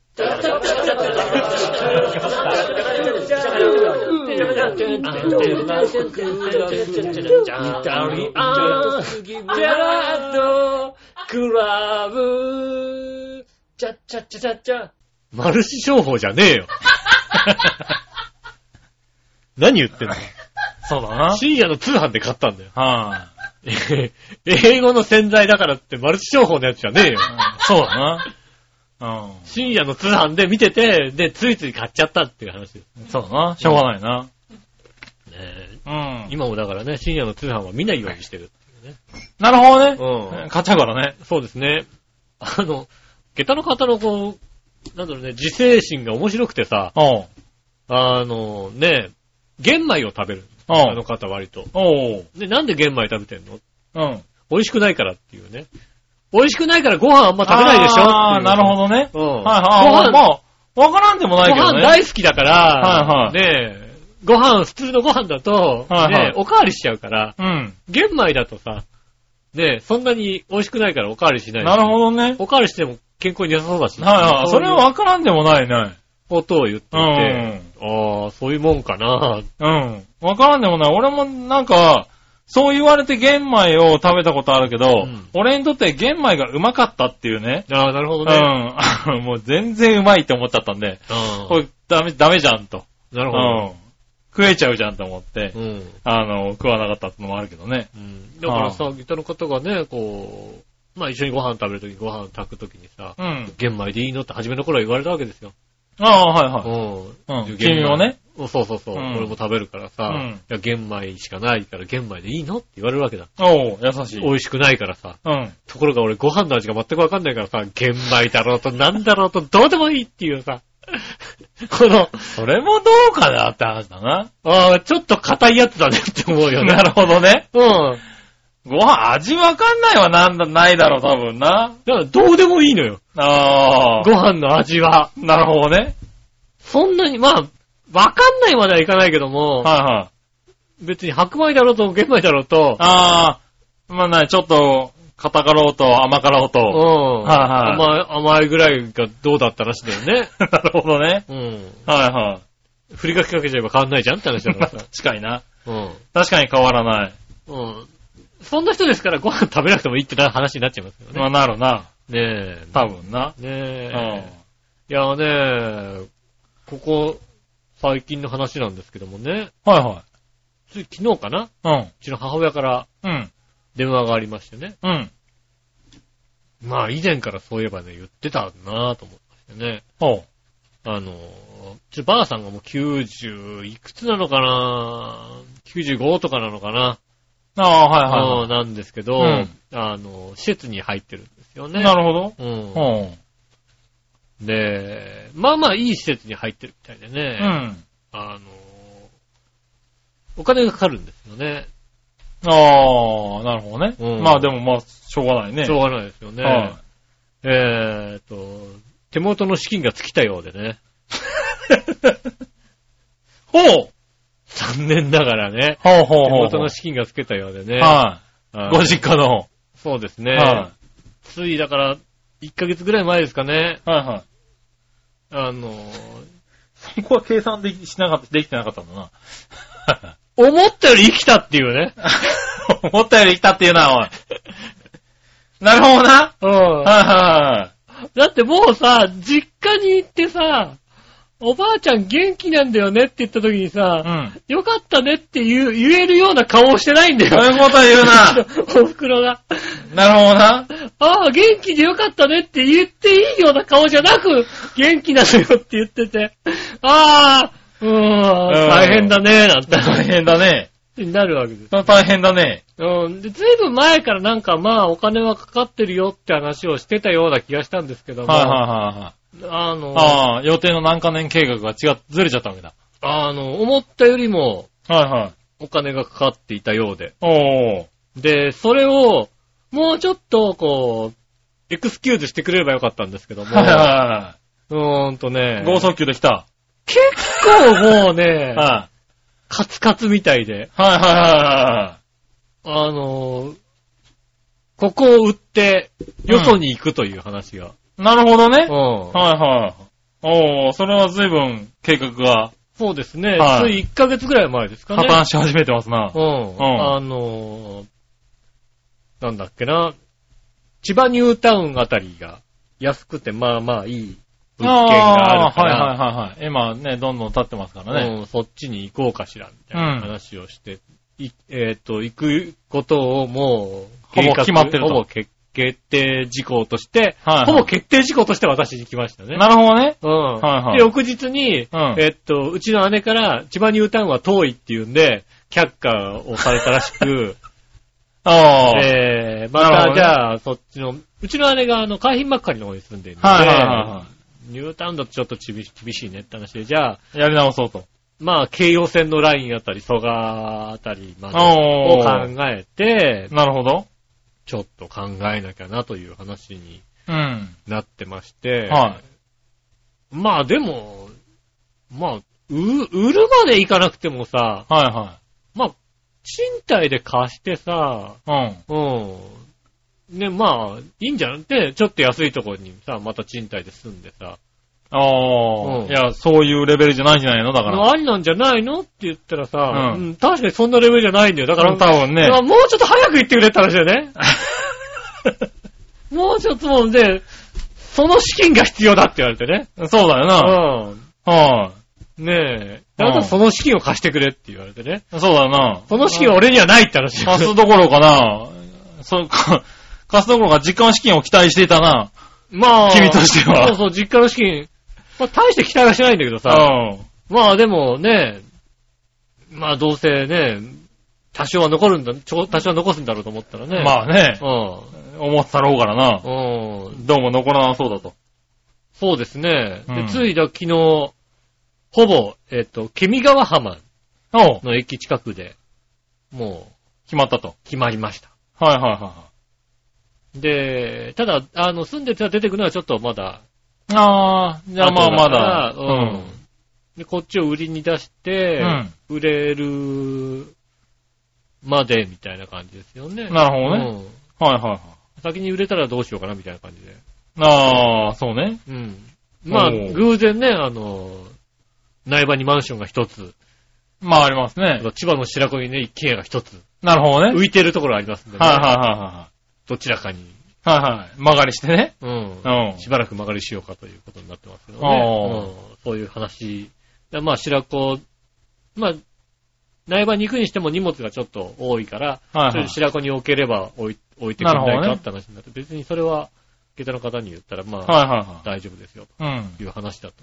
Speaker 2: マルチ商法じゃねえよ。[laughs] 何言ってんの？
Speaker 3: そうだな。
Speaker 2: 深夜の通販で買ったんだよ。
Speaker 3: は
Speaker 2: 英語の洗剤だからってマルチ商法のやつじゃねえよ。
Speaker 3: い。そうだな。うん。
Speaker 2: 深夜の通販で見てて、で、ついつい買っちゃったっていう話です
Speaker 3: そうだな。しょうがないな。
Speaker 2: ね。
Speaker 3: うん。
Speaker 2: 今もだからね、深夜の通販は見ないようにしてる。
Speaker 3: なるほどね。
Speaker 2: うん
Speaker 3: 買っちゃうからね。
Speaker 2: そうですね。あの、下駄の方のこう、なんだろうね、自制心が面白くてさ、
Speaker 3: おう。
Speaker 2: あの、ね、玄米を食べる。
Speaker 3: お
Speaker 2: あの
Speaker 3: う。
Speaker 2: 方割と。
Speaker 3: おう。
Speaker 2: で、なんで玄米食べてんの？
Speaker 3: うん。
Speaker 2: 美味しくないからっていうね。美味しくないからご飯あんま食べないでしょ
Speaker 3: ああ、なるほ
Speaker 2: ど。
Speaker 3: どね。
Speaker 2: うん。
Speaker 3: はいはい。ま
Speaker 2: ご飯、
Speaker 3: あ、わからんでもない
Speaker 2: ご
Speaker 3: けどね。
Speaker 2: 飯大好きだから、
Speaker 3: はいはい
Speaker 2: ねえ、ご飯、普通のご飯だと、
Speaker 3: はいはい
Speaker 2: ねえおかわりしちゃうから、
Speaker 3: うん。
Speaker 2: 玄米だとさ、ねえ、そんなに美味しくないからおかわりしないし
Speaker 3: なるほどね。
Speaker 2: おかわりしても健康に良さそうだし。
Speaker 3: はいはい。それは
Speaker 2: は
Speaker 3: わからんでもないね。
Speaker 2: ことを言っていて、
Speaker 3: うん。
Speaker 2: ああ、そういうもんかな。
Speaker 3: うん。わからんでもない。俺もなんか、そう言われて玄米を食べたことあるけど、
Speaker 2: うん
Speaker 3: 俺にとって玄米がうまかったっていうね。
Speaker 2: ああ、なるほど
Speaker 3: う
Speaker 2: ね。
Speaker 3: ん。[laughs] もう全然うまいって思っちゃったんで、
Speaker 2: うん
Speaker 3: これダメ、ダメじゃんと。う
Speaker 2: なるほど。
Speaker 3: ん。食えちゃうじゃんと思って、
Speaker 2: うん。
Speaker 3: あの、食わなかったってのもあるけどね。
Speaker 2: うん。だからさ、ギターの方がね、こう、まあ一緒にご飯食べるとき、ご飯炊くときにさ、
Speaker 3: うん。
Speaker 2: 玄米でいいのって初めの頃は言われたわけですよ。
Speaker 3: ああ、はいはい。
Speaker 2: うん。
Speaker 3: 君もね。
Speaker 2: そうそうそう。
Speaker 3: うん
Speaker 2: 俺も食べるからさ、
Speaker 3: うん
Speaker 2: いや玄米しかないから玄米でいいのって言われるわけだ。
Speaker 3: おう、優しい。
Speaker 2: 美味しくないからさ。
Speaker 3: うん。
Speaker 2: ところが俺ご飯の味が全くわかんないからさ、玄米だろうとなんだろうとどうでもいいっていうさ、[laughs] この、
Speaker 3: それもどうかなって話だな。
Speaker 2: ああ、ちょっと硬いやつだねって思うよね。[laughs]
Speaker 3: なるほどね。
Speaker 2: うん。
Speaker 3: ご飯味わかんないはなんだ、ないだろう、多分な。
Speaker 2: だからどうでもいいのよ。
Speaker 3: ああ。
Speaker 2: ご飯の味は。
Speaker 3: なるほどね。
Speaker 2: そんなに、まあ、わかんないまではいかないけども、
Speaker 3: はいはい。
Speaker 2: 別に白米だろうと玄米だろうと、
Speaker 3: ああ、まあな、ちょっと、硬かろうと甘かろう
Speaker 2: うん。
Speaker 3: と。はい
Speaker 2: 甘い、甘いぐらいがどうだったらしいんだよね。[laughs]
Speaker 3: なるほどね。
Speaker 2: うん。
Speaker 3: はいはい。
Speaker 2: 振りかけかけちゃえば変わんないじゃんって話だからさ。[laughs]
Speaker 3: 確かにな。
Speaker 2: うん。
Speaker 3: 確かに変わらない。
Speaker 2: うん。そんな人ですからご飯食べなくてもいいってな話になっちゃいますよね。
Speaker 3: まあなるな。
Speaker 2: ねえ。
Speaker 3: 多分な。
Speaker 2: ね
Speaker 3: うん。
Speaker 2: え。いやねここ、最近の話なんですけどもね。
Speaker 3: はいは。
Speaker 2: つい昨日かな？い
Speaker 3: うん。
Speaker 2: うちの母親から
Speaker 3: うん。
Speaker 2: 電話がありましてね。
Speaker 3: うん。
Speaker 2: まあ以前からそういえばね、言ってたなぁと思ってね。
Speaker 3: ほ
Speaker 2: あの、うちばあさんがもう90いくつなのかな ?95 とかなのかな、
Speaker 3: う。ああ、はいは
Speaker 2: うんなんですけど、
Speaker 3: うん
Speaker 2: あの、施設に入ってるんですよ
Speaker 3: い。
Speaker 2: ね。
Speaker 3: なるほど。
Speaker 2: うん
Speaker 3: うん。
Speaker 2: で、まあまあいい施設に入ってるみたいでね。
Speaker 3: うん。
Speaker 2: あの、お金がかかるんですよね。
Speaker 3: ああ、なるほどね。
Speaker 2: うん
Speaker 3: まあでもまあ、しょうがないね。
Speaker 2: しょうがないですよね。
Speaker 3: はい
Speaker 2: えーっと、手元の資金が尽きたようでね。[laughs]
Speaker 3: ほう
Speaker 2: 残念ながらね。
Speaker 3: ほうほうほう。
Speaker 2: 手元の資金がつけたようでね。
Speaker 3: はい。
Speaker 2: あの
Speaker 3: ご実家の。
Speaker 2: そうですね。
Speaker 3: は
Speaker 2: ついだから、1ヶ月ぐらい前ですかね。
Speaker 3: い。はいはい。
Speaker 2: あの、
Speaker 3: そこは計算できしなかった、できてなかったんだな。[laughs]
Speaker 2: 思ったより生きたっていうね。[laughs]
Speaker 3: 思ったより来たっていうな、おい。なるほどな。
Speaker 2: うん。
Speaker 3: はいは
Speaker 2: だってもうさ、実家に行ってさ、おばあちゃん元気なんだよねって言った時に
Speaker 3: い
Speaker 2: さ、
Speaker 3: はい。うん。
Speaker 2: よかったねって言う言えるような顔をしてないんだよ。
Speaker 3: そういうこと言うな。[laughs]
Speaker 2: お袋が。
Speaker 3: なるほどな。
Speaker 2: ああ、元気でよかったねって言っていいような顔じゃなく、元気なのよって言ってて、ああ、うーん、大変だね、なんて
Speaker 3: 大変だね。
Speaker 2: なるわけです。
Speaker 3: 大変だね。
Speaker 2: うん。で、ずいぶん前からなんかまあお金はかかってるよって話をしてたような気がしたんですけども、
Speaker 3: はいはいはいはい。
Speaker 2: あの、
Speaker 3: ああ、予定の何か年計画が違っ、ずれちゃったわけだ。
Speaker 2: あの、思ったよりも
Speaker 3: はいはい。
Speaker 2: お金がかかっていたようで。
Speaker 3: おー。
Speaker 2: で、それを、もうちょっと、こう、エクスキューズしてくれればよかったんですけども、
Speaker 3: はいは
Speaker 2: うーんとね
Speaker 3: い、剛速球できた。
Speaker 2: 結構もうね、[laughs]
Speaker 3: は
Speaker 2: カツカツみたいで、
Speaker 3: い。はいはいは
Speaker 2: あの、ここを売って、よそに行くという話が。
Speaker 3: い。なるほどね。
Speaker 2: うん。
Speaker 3: はいはい。おー、それは随分計画が
Speaker 2: そうですね。
Speaker 3: はい
Speaker 2: つい1ヶ月ぐらい前ですかね。
Speaker 3: 破綻し始めてますな。
Speaker 2: うん。あの、なんだっけな。千葉ニュータウンあたりが安くてまあまあいい物件があるから、
Speaker 3: はいはいはいはい。今ね、どんどん立ってますからね。
Speaker 2: うん、そっちに行こうかしら、みたいな話をして、いえっ、と、行くことをもう、
Speaker 3: ほぼ決まってると
Speaker 2: ほぼ決決定事項として、
Speaker 3: はいはい
Speaker 2: ほぼ決定事項として渡しに来ましたね。
Speaker 3: なるほどね。
Speaker 2: うん。
Speaker 3: はいはい
Speaker 2: で、翌日に、
Speaker 3: うん
Speaker 2: えっと、うちの姉から、千葉ニュータウンは遠いっていうんで、却下をされたらしく、[laughs]
Speaker 3: ああ。
Speaker 2: えー、また、
Speaker 3: ね
Speaker 2: じゃあ、そっちの、うちの姉が、あの、海浜幕張の方に住んでいるので、
Speaker 3: はいはいは
Speaker 2: ニュータウンだとちょっと厳し厳しいねって話で、じゃあ、
Speaker 3: い。やり直そうと。
Speaker 2: まあ、京葉線のラインあたり、蘇我あたりまで
Speaker 3: お
Speaker 2: を
Speaker 3: ー
Speaker 2: 考えて、
Speaker 3: なるほど。
Speaker 2: ちょっと考えなきゃなという話に
Speaker 3: うん。
Speaker 2: なってまして、
Speaker 3: はい。
Speaker 2: まあでも、まあ、う、売るまでいかなくてもさ、
Speaker 3: はいは
Speaker 2: まあ、賃貸で貸してさ、
Speaker 3: い。うん。
Speaker 2: うん。ね、まあ、いいんじゃんって、ちょっと安いところにさ、また賃貸で住んでさ、
Speaker 3: ああ、
Speaker 2: うん
Speaker 3: いや、そういうレベルじゃないんじゃないの？だから。
Speaker 2: ありなんじゃないの？って言ったらさ、
Speaker 3: うん
Speaker 2: うん確かにそんなレベルじゃないんだよ。だから、
Speaker 3: 多分ね
Speaker 2: もうちょっと早く言ってくれって話だよね。[laughs] もうちょっともうね、その資金が必要だって言われてね。
Speaker 3: そうだよな。
Speaker 2: うん。
Speaker 3: は
Speaker 2: ねえ。だからその資金を貸してくれって言われてね。
Speaker 3: い。そうだよな。
Speaker 2: その資金は俺にはないって話。
Speaker 3: 貸すどころかな。そうか、貸すどころか実家の資金を期待していたな。
Speaker 2: まあ。
Speaker 3: 君としては
Speaker 2: そうそう、実家の資金。まあ、大して期待はしないんだけど
Speaker 3: う
Speaker 2: さ。
Speaker 3: ん。
Speaker 2: まあでもね、まあどうせね、多少は残るんだ、ちょ多少は残すんだろうと思ったらね。
Speaker 3: まあね
Speaker 2: う、ん。
Speaker 3: 思ってたろうからな。
Speaker 2: うん。
Speaker 3: どうも残らなそうだと。
Speaker 2: そうですね。で
Speaker 3: うん
Speaker 2: ついだ昨日、ほぼ、えっと、ケミ川浜
Speaker 3: おう
Speaker 2: の駅近くで、もう、
Speaker 3: 決まったと。
Speaker 2: 決まりました。
Speaker 3: はいはいは
Speaker 2: で、ただ、あの、住んでる人が出てくるのはちょっとまだ、
Speaker 3: い。ああ、じゃあまあまだ。
Speaker 2: うん。で、こっちを売りに出して、
Speaker 3: うん
Speaker 2: 売れるまでみたいな感じですよね。
Speaker 3: なるほどね。
Speaker 2: うん
Speaker 3: はいはいはい。
Speaker 2: 先に売れたらどうしようかなみたいな感じで。
Speaker 3: ああ、そうね。
Speaker 2: うん。まあ、偶然ね、あの、苗場にマンションが一つ、
Speaker 3: まあありますね。
Speaker 2: 千葉の白子にね、一軒家が一つ、
Speaker 3: なるほどね。
Speaker 2: 浮いてるところありますんでね。
Speaker 3: はいはいは
Speaker 2: どちらかに、
Speaker 3: いはい。はいはい。曲がりしてね。
Speaker 2: うん。
Speaker 3: うん。
Speaker 2: しばらく曲がりしようかということになってますけどね。うんそういう話。でまあ、白子、まあ、苗場に行くにしても荷物がちょっと多いから、
Speaker 3: はいはい。
Speaker 2: 白子に置ければ置い置いてくれないかって話になって、別にそれは、下駄の方に言ったら、まあ、
Speaker 3: はいはいは
Speaker 2: 大丈夫ですよ、
Speaker 3: い。うん。
Speaker 2: という話だと。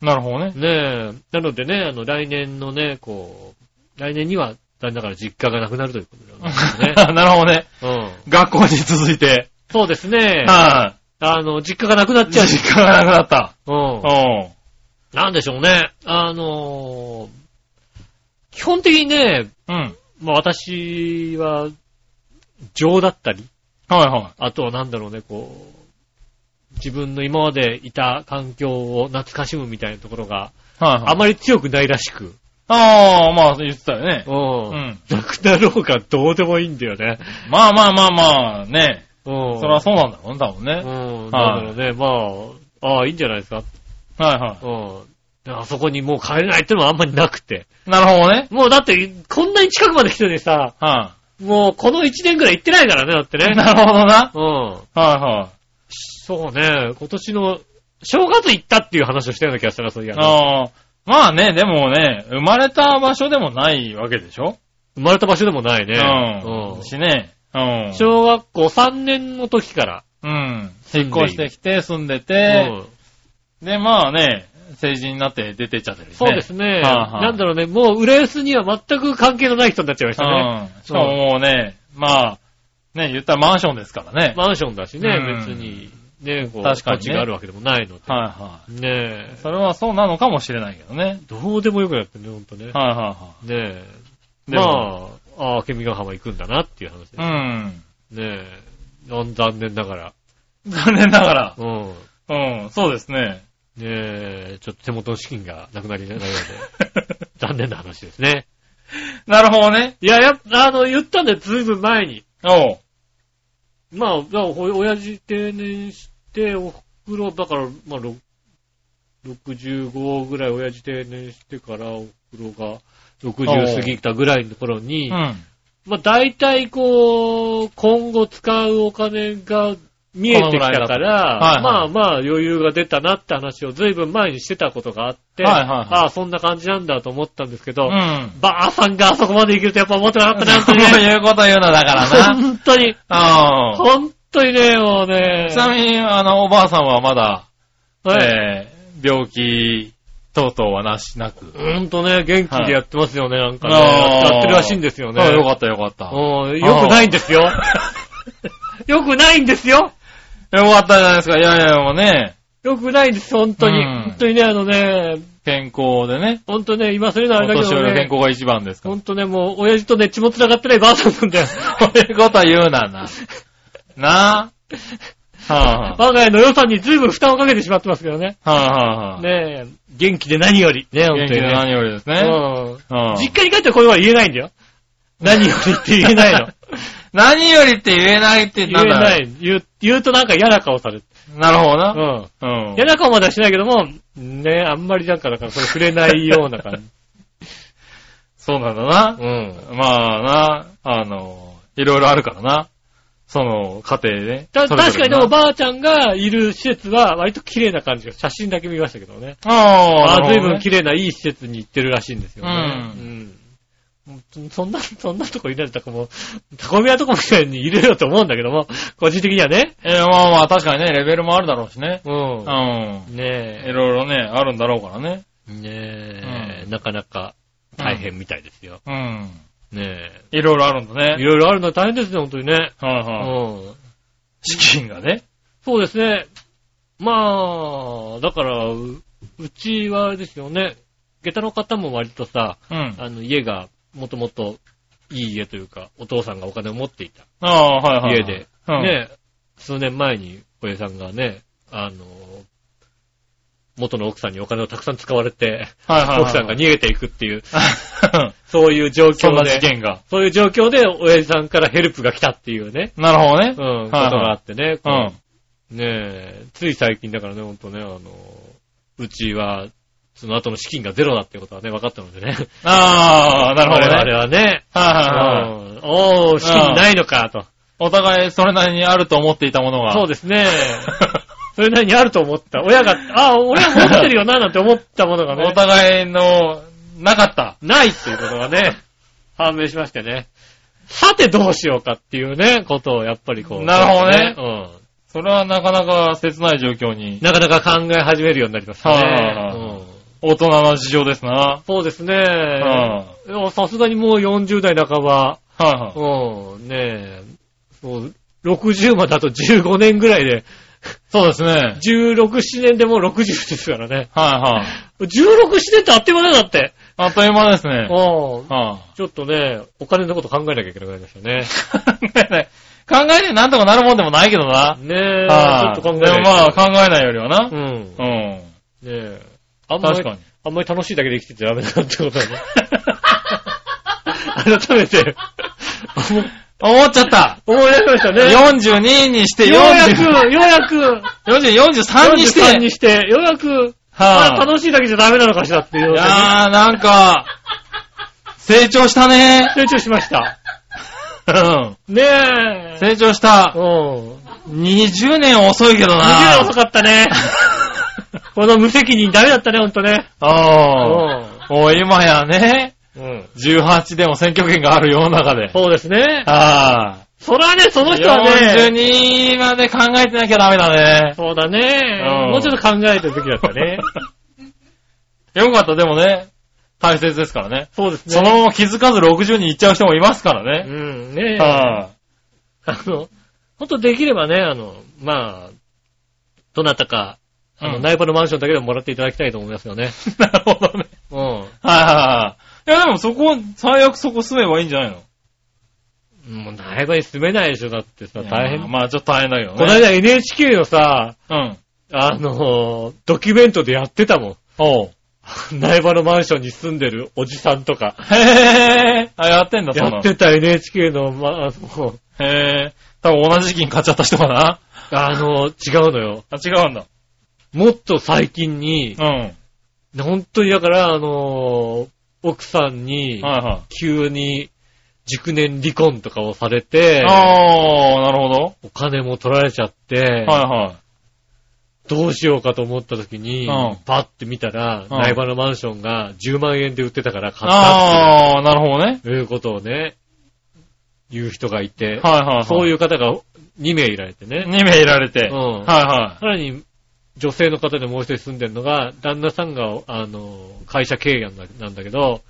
Speaker 3: なるほどね。
Speaker 2: ねえ、なのでね、あの、来年のね、こう、来年には、残念ながら実家がなくなるということですね。[laughs]
Speaker 3: なるほどね。
Speaker 2: うん。
Speaker 3: 学校に続いて。
Speaker 2: そうですね。
Speaker 3: は
Speaker 2: あの、実家がなくなっ
Speaker 3: い。
Speaker 2: ちゃう。
Speaker 3: 実家がなくなった。
Speaker 2: うん。
Speaker 3: うん。
Speaker 2: なんでしょうね。あのー基本的にね、
Speaker 3: うん。
Speaker 2: まあ私は、情だったり、
Speaker 3: はいは
Speaker 2: あとはなんだろうね、こう、自分の今までいた環境を懐かしむみたいなところが
Speaker 3: い。はいはい。
Speaker 2: あまり強くないらしく、
Speaker 3: ああ、まあ言ってたよね。
Speaker 2: うん。
Speaker 3: うん。
Speaker 2: なくなろうがどうでもいいんだよね。
Speaker 3: まあまあまあまあ、ね。
Speaker 2: うん。
Speaker 3: それはそうなんだろうね、多分ね。
Speaker 2: うん。なんだろうね、まあ、ああ、いいんじゃないですか。
Speaker 3: はいは
Speaker 2: うん。あそこにもう帰れないってのはあんまりなくて。
Speaker 3: い。なるほどね。
Speaker 2: もうだって、こんなに近くまで来てるのにさ、
Speaker 3: は
Speaker 2: もうこの1年くらい行ってないからね、だって
Speaker 3: い。
Speaker 2: ね。
Speaker 3: なるほどな。
Speaker 2: うん。
Speaker 3: はいは
Speaker 2: そうね、今年の、正月行ったっていう話をしたような気がしたな、そういや
Speaker 3: い。。ああ。まあね、でもね、生まれた場所でもないわけでしょ？
Speaker 2: 生まれた場所でもないね。
Speaker 3: うん。しね。うん。
Speaker 2: 小学校3年の時から。
Speaker 3: うん。引っ越してきて住んで
Speaker 2: う
Speaker 3: て、
Speaker 2: ん
Speaker 3: で、まあね、成人になって出てっちゃってるね。
Speaker 2: そうですね。
Speaker 3: はいはい
Speaker 2: なんだろうね、もう浦安には全く関係のない人になっちゃいましたね。
Speaker 3: うん。しかももうね、まあ、ね、言ったらマンションですからね。
Speaker 2: マンションだしね、
Speaker 3: うん
Speaker 2: 別に、ね、こう、
Speaker 3: 確かにね
Speaker 2: があるわけでもないので。
Speaker 3: はいは
Speaker 2: ね
Speaker 3: い。それはそうなのかもしれないけどね。
Speaker 2: どうでもよくなってね、ほんとね。
Speaker 3: はいはいは
Speaker 2: ねえ。まあ、ああ、ケミガ浜行くんだなっていう話です
Speaker 3: い。うん。
Speaker 2: ねえ。残念ながら。
Speaker 3: 残念ながら。
Speaker 2: うん。
Speaker 3: うん、そうですね。
Speaker 2: ねえ、ちょっと手元の資金がなくなりながらで、[laughs] 残念な話ですね。
Speaker 3: なるほどね。
Speaker 2: いや、やっぱ、あの、言ったんだよ、ずいぶん前に。
Speaker 3: おう。
Speaker 2: まあ、だからお親父定年して、お袋、だから、まあ、ろ65ぐらい親父定年してから、お袋が60過ぎたぐらいの頃に、
Speaker 3: うん。
Speaker 2: まあ、大体こう、今後使うお金が見えてきたから、
Speaker 3: はいはい
Speaker 2: まあまあ余裕が出たなって話をずいぶん前にしてたことがあって、
Speaker 3: はいはいはい
Speaker 2: ああ、そんな感じなんだと思ったんですけど、
Speaker 3: うん。
Speaker 2: ばあさんがあそこまで行けるとやっぱ思ってなかったな、本 [laughs] 当
Speaker 3: そう。いうこと言うのだからな。
Speaker 2: 本当に、
Speaker 3: うん。
Speaker 2: 本当にね、もうね。
Speaker 3: ちなみに、あの、おばあさんはまだ、
Speaker 2: はい
Speaker 3: えー、病気等々はなしなく。
Speaker 2: ほんとね、元気でやってますよね、なんかね。
Speaker 3: あー
Speaker 2: やってるらしいんですよね。
Speaker 3: あよかったよかった。よ
Speaker 2: うん [laughs] よくないんですよ。よくないんですよ。
Speaker 3: かったじゃないですか。いやいや、もうね、
Speaker 2: よくないんです、本当に。
Speaker 3: うん
Speaker 2: 本当にね、あのね、
Speaker 3: 健康でね、
Speaker 2: 本当ね、今それのあ
Speaker 3: お
Speaker 2: れだけどね
Speaker 3: 年寄りの健、康が一番ですから。
Speaker 2: 本当ね、もう、親父とね、血も繋がってないばあさんなんだよ。[laughs]
Speaker 3: そういうことは言うなな。[laughs] なあ。は
Speaker 2: 我が家の予算に随分負担をかけてしまってますけどね。
Speaker 3: あ、はあ、はあ、はあ。
Speaker 2: ねえ、元気で何より。ね、本
Speaker 3: 元
Speaker 2: 当にね。
Speaker 3: 気で何よりですね。
Speaker 2: うん
Speaker 3: うん
Speaker 2: 実家に帰ってこれは言えないんだよ。[laughs] 何よりって言えないの。[laughs]
Speaker 3: 何よりって言えないって
Speaker 2: 言え
Speaker 3: なんだ
Speaker 2: ない。言う、言うとなんか嫌な顔される。
Speaker 3: なるほどな。
Speaker 2: うん。
Speaker 3: うん。
Speaker 2: 嫌な顔まではしないけども、ねあんまりなんか、だからそれ触れないような感じ。[laughs]
Speaker 3: そうなんだな。
Speaker 2: うん。
Speaker 3: まあな、あの、いろいろあるからな。その、家庭で。
Speaker 2: た確かにでも
Speaker 3: な
Speaker 2: ばあちゃんがいる施設は割と綺麗な感じが、写真だけ見ましたけどね。
Speaker 3: ああ、
Speaker 2: ああ、随分綺麗ないい施設に行ってるらしいんですよね。
Speaker 3: うん
Speaker 2: うんそんな、[laughs] そんなとこいないとかもう、タコミヤとこみたいにいるよと思うんだけども、個人的にはね。
Speaker 3: えーまあまあ、確かにね、レベルもあるだろうしね。
Speaker 2: う。
Speaker 3: うんん。
Speaker 2: ね
Speaker 3: いろいろね、あるんだろうからね。
Speaker 2: え。ねえ、
Speaker 3: うん
Speaker 2: なかなか大変みたいですよ。
Speaker 3: うん。
Speaker 2: ね
Speaker 3: いろいろあるんだ
Speaker 2: え。い
Speaker 3: ね。
Speaker 2: ろいろあるのは大変ですね、本当にね。
Speaker 3: はいはい。
Speaker 2: うん。
Speaker 3: 資金がね。
Speaker 2: そうですね。まあ、だから、ううちはあれですよね。下駄の方も割とさ、
Speaker 3: うん。
Speaker 2: あの、家がもともといい家というか、お父さんがお金を持っていた
Speaker 3: ああ、はいはい。
Speaker 2: 家で、
Speaker 3: うん。
Speaker 2: ね、数年前に小江さんがね、あの、元の奥さんにお金をたくさん使われて、
Speaker 3: はいはいはい。
Speaker 2: 奥さんが逃げていくっていう、
Speaker 3: が、[laughs]
Speaker 2: そういう状
Speaker 3: そんな
Speaker 2: 況で、
Speaker 3: 事件が。
Speaker 2: そういう状況で親父さんからヘルプが来たっていうね、
Speaker 3: なるほどね。
Speaker 2: うん、こと
Speaker 3: はい
Speaker 2: があってね、こ
Speaker 3: うん。
Speaker 2: うねえ、つい最近だからね、ほんとね、あの、うちは、その後の資金がゼロだってことはね、分かったのでね。
Speaker 3: ああ、なるほどね。
Speaker 2: 我々はね、
Speaker 3: はいはいはい。
Speaker 2: うんおー、資金ないのか、と。
Speaker 3: お互いそれなりにあると思っていたものが。
Speaker 2: そうですね。[laughs] それなりにあると思った。親が、あ、俺は持ってるよな、なんて思ったものが
Speaker 3: お
Speaker 2: ね、
Speaker 3: 互いの、なかった。
Speaker 2: ないっていうことがね、判明しましてね。さてどうしようかっていうね、ことをやっぱりこう。
Speaker 3: なるほどね
Speaker 2: うん。
Speaker 3: それはなかなか切ない状況に。
Speaker 2: なかなか考え始めるようになりましたね。
Speaker 3: はいはいはい
Speaker 2: うん
Speaker 3: 大人の事情ですな。は
Speaker 2: そうですね。
Speaker 3: はい
Speaker 2: やさすがにもう40代半ば。
Speaker 3: いは
Speaker 2: うん。ねえ。そう、60まであと15年ぐらいで、
Speaker 3: い。そうですね。
Speaker 2: 16、7年でもう60ですからね。
Speaker 3: はいはい。
Speaker 2: 16、7年ってあっという間だよだって。
Speaker 3: あっという間ですね。
Speaker 2: うん。
Speaker 3: は
Speaker 2: ちょっとね、お金のこと考えなきゃいけなくなりましたね。
Speaker 3: い。考えない。考えてなんとかなるもんでもないけどな。
Speaker 2: ねえ、ちょ
Speaker 3: はい
Speaker 2: っと考えない
Speaker 3: でもまあ考えないよりはな。
Speaker 2: うん。ね
Speaker 3: うん。
Speaker 2: え。あんまり
Speaker 3: 確かに。
Speaker 2: あんまり楽しいだけで生きててダメだなってことはね。[laughs] 改めて、
Speaker 3: 思っちゃった。
Speaker 2: 思い出しましたね。
Speaker 3: 42にして
Speaker 2: ようやく、
Speaker 3: 40、
Speaker 2: ようやく、
Speaker 3: 40、43にして。
Speaker 2: 43にして、ようやく、
Speaker 3: は
Speaker 2: あ楽しいだけじゃダメなのかしらっていう
Speaker 3: い。やー、なんか、成長したね。
Speaker 2: 成長しました。
Speaker 3: うん。
Speaker 2: ねえ。
Speaker 3: 成長した
Speaker 2: う。ん。
Speaker 3: 20年遅いけどな。
Speaker 2: 20年遅かったね。[laughs] この無責任ダメだったね、ほんとね。
Speaker 3: ああ。もう今やね、
Speaker 2: うん。うん。
Speaker 3: 18でも選挙権がある世の中で。
Speaker 2: そうですね。
Speaker 3: あ
Speaker 2: そらね、そ
Speaker 3: あ。
Speaker 2: の人はね、
Speaker 3: 42まで考えてなきゃダメだね。
Speaker 2: そうだね
Speaker 3: う。ん
Speaker 2: もうちょっと考えてる時だったね。[laughs]
Speaker 3: よかった、でもね、大切ですからね。
Speaker 2: そうですね。
Speaker 3: そのまま気づかず60に行っちゃう人もいますから
Speaker 2: う
Speaker 3: ね。
Speaker 2: ん、ねえ。
Speaker 3: は
Speaker 2: あの、ほんとできればね、あの、まあ、どなたか、あの、
Speaker 3: うん
Speaker 2: 内部のマンションだけでももらっていただきたいと思いますよね。
Speaker 3: い。[laughs] なるほどね。
Speaker 2: うん。
Speaker 3: はいはいはい。いやでもそこ、最悪そこ住めばいいんじゃないの？
Speaker 2: もう内部に住めないでしょ、だってさ、大変。
Speaker 3: まあちょっと大変だけどね。
Speaker 2: この間 NHK のさ、
Speaker 3: うん。
Speaker 2: あの、ドキュメントでやってたもん。
Speaker 3: おう。[laughs]
Speaker 2: 内場のマンションに住んでるおじさんとか。
Speaker 3: へぇー。あ、やってんだ、そ
Speaker 2: やってた NHK の、ま、あの、
Speaker 3: へぇー。多分同じ時期に買っちゃった人かな。
Speaker 2: あの、違うのよ。
Speaker 3: あ、違うんだ。
Speaker 2: もっと最近に
Speaker 3: う、ん。はい
Speaker 2: 本当にだから、あの、奥さんに、
Speaker 3: は
Speaker 2: 急に熟年離婚とかをされ
Speaker 3: い。
Speaker 2: て、
Speaker 3: あー、なるほど。
Speaker 2: お金も取られちゃって、
Speaker 3: はいはい。
Speaker 2: どうしようかと思った時に、
Speaker 3: うん
Speaker 2: パッて見たら、
Speaker 3: うん
Speaker 2: 内場のマンションが10万円で売ってたから買った
Speaker 3: あー、なるほどね。
Speaker 2: いうことをね、言う人がいて、
Speaker 3: はいはいはい。
Speaker 2: そういう方が2名いられてね。
Speaker 3: 2名いられて。
Speaker 2: うん
Speaker 3: はいは
Speaker 2: さらに、女性の方でもう一人住んでるのが、旦那さんが、あの、会社経営なんだけど、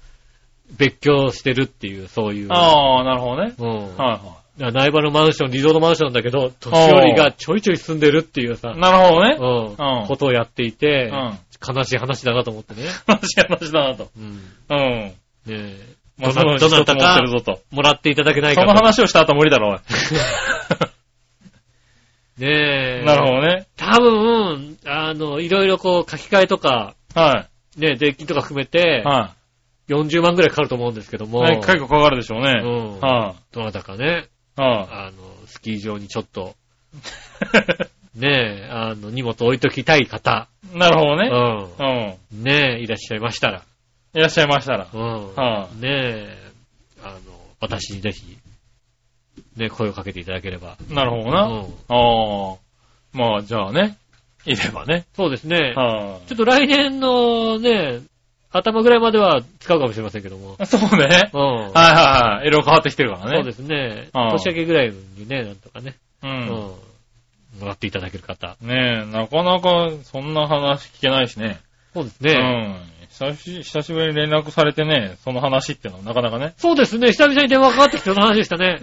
Speaker 2: 別居してるっていう、そういう。
Speaker 3: い。ああ、なるほどね。
Speaker 2: うん。
Speaker 3: はいは
Speaker 2: だから苗場のマンション、リゾートマンションだけど、年寄りがちょいちょい住んでるっていうさ
Speaker 3: い。、なるほどね。
Speaker 2: うん
Speaker 3: うん
Speaker 2: ことをやっていて、
Speaker 3: うん。
Speaker 2: 悲しい話だなと思ってね。
Speaker 3: 話し話だなと。
Speaker 2: うん。
Speaker 3: うん。
Speaker 2: ねえ。
Speaker 3: まあ、
Speaker 2: どなたか
Speaker 3: るぞと。
Speaker 2: もらっていただけないか
Speaker 3: その話をした後無理だろ、おい。[laughs]
Speaker 2: ねえ。
Speaker 3: なるほどね。
Speaker 2: 多分、あの、いろいろこう書き換えとか、
Speaker 3: は
Speaker 2: ね、税金とか含めて
Speaker 3: い。、は
Speaker 2: 40万ぐらいかかると思うんですけど
Speaker 3: い。
Speaker 2: も、
Speaker 3: ね、結構かかるでしょうね。
Speaker 2: うん。
Speaker 3: は
Speaker 2: どなたかね、
Speaker 3: い。は
Speaker 2: あの、スキー場にちょっと、[laughs] ねえ、あの、荷物置いときたい方、
Speaker 3: い。なるほどね。
Speaker 2: うん。
Speaker 3: うん。
Speaker 2: ねえ、いらっしゃいましたら、
Speaker 3: いらっしゃいましたら。
Speaker 2: うん。
Speaker 3: は
Speaker 2: ねえ、あの、私にぜひ、ね、声をかけていただければ。
Speaker 3: い。なるほどな。
Speaker 2: うん。
Speaker 3: ああ。まあ、じゃあね。いればね。
Speaker 2: そうですね。
Speaker 3: は
Speaker 2: ちょっと来年のね、頭ぐらいまでは使うかもしれませんけども。
Speaker 3: い。そうね。
Speaker 2: うん。
Speaker 3: はいはいはい。色々変わってきてるからね。
Speaker 2: そうですね。
Speaker 3: うん
Speaker 2: 年明けぐらいにね、なんとかね。
Speaker 3: う。
Speaker 2: うんん。もらっていただける方。
Speaker 3: ねえ、なかなかそんな話聞けないしね。う
Speaker 2: そうですね。
Speaker 3: ん。久し、久しぶりに連絡されてね、その話っていうのはなかなかね。
Speaker 2: そうですね。久々に電話かかってきてその話でしたね。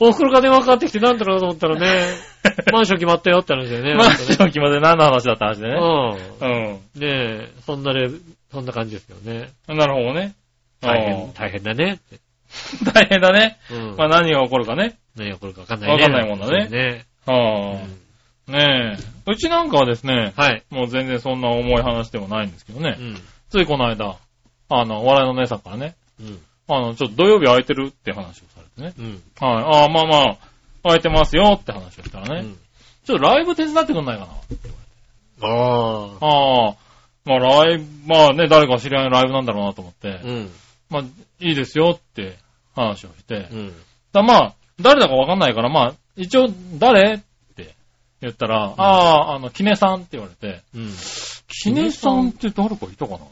Speaker 2: お袋が電話かかってきてなんだろうと思ったらね、[laughs] マンション決まったよって話だよね。
Speaker 3: マンション決まで何の話だった話でね。
Speaker 2: うん。
Speaker 3: うん。
Speaker 2: ねえ、そんなレベそんな感じですよね。
Speaker 3: なるほどね。
Speaker 2: 大変、大変だね [laughs]
Speaker 3: 大変だね。
Speaker 2: うん。
Speaker 3: まあ何が起こるかね。
Speaker 2: 何が起こるかわかんないね。
Speaker 3: わかんないもんだね
Speaker 2: ね。
Speaker 3: はあ。
Speaker 2: うん
Speaker 3: ねえ。うちなんかはですね、
Speaker 2: はい。
Speaker 3: もう全然そんな重い話ではないんですけどね
Speaker 2: う。ん。
Speaker 3: ついこの間、あの、お笑いの姉さんからね、
Speaker 2: うん。
Speaker 3: あの、ちょっと土曜日空いてるって話をさね。
Speaker 2: うん。
Speaker 3: はい。ああ、まあまあ、空いてますよって話をしたらね。
Speaker 2: うん
Speaker 3: ちょっとライブ手伝ってくんないかな。
Speaker 2: ああ。
Speaker 3: ああ、まあライブ、まあね、誰か知り合いのライブなんだろうなと思って、
Speaker 2: うん。
Speaker 3: まあ、いいですよって話をして、
Speaker 2: うん。
Speaker 3: だまあ、誰だかわかんないから、まあ、一応、誰って言ったら、ああ、あの、キネさんって言われて、
Speaker 2: うん。
Speaker 3: キネさんって誰かいたかなと。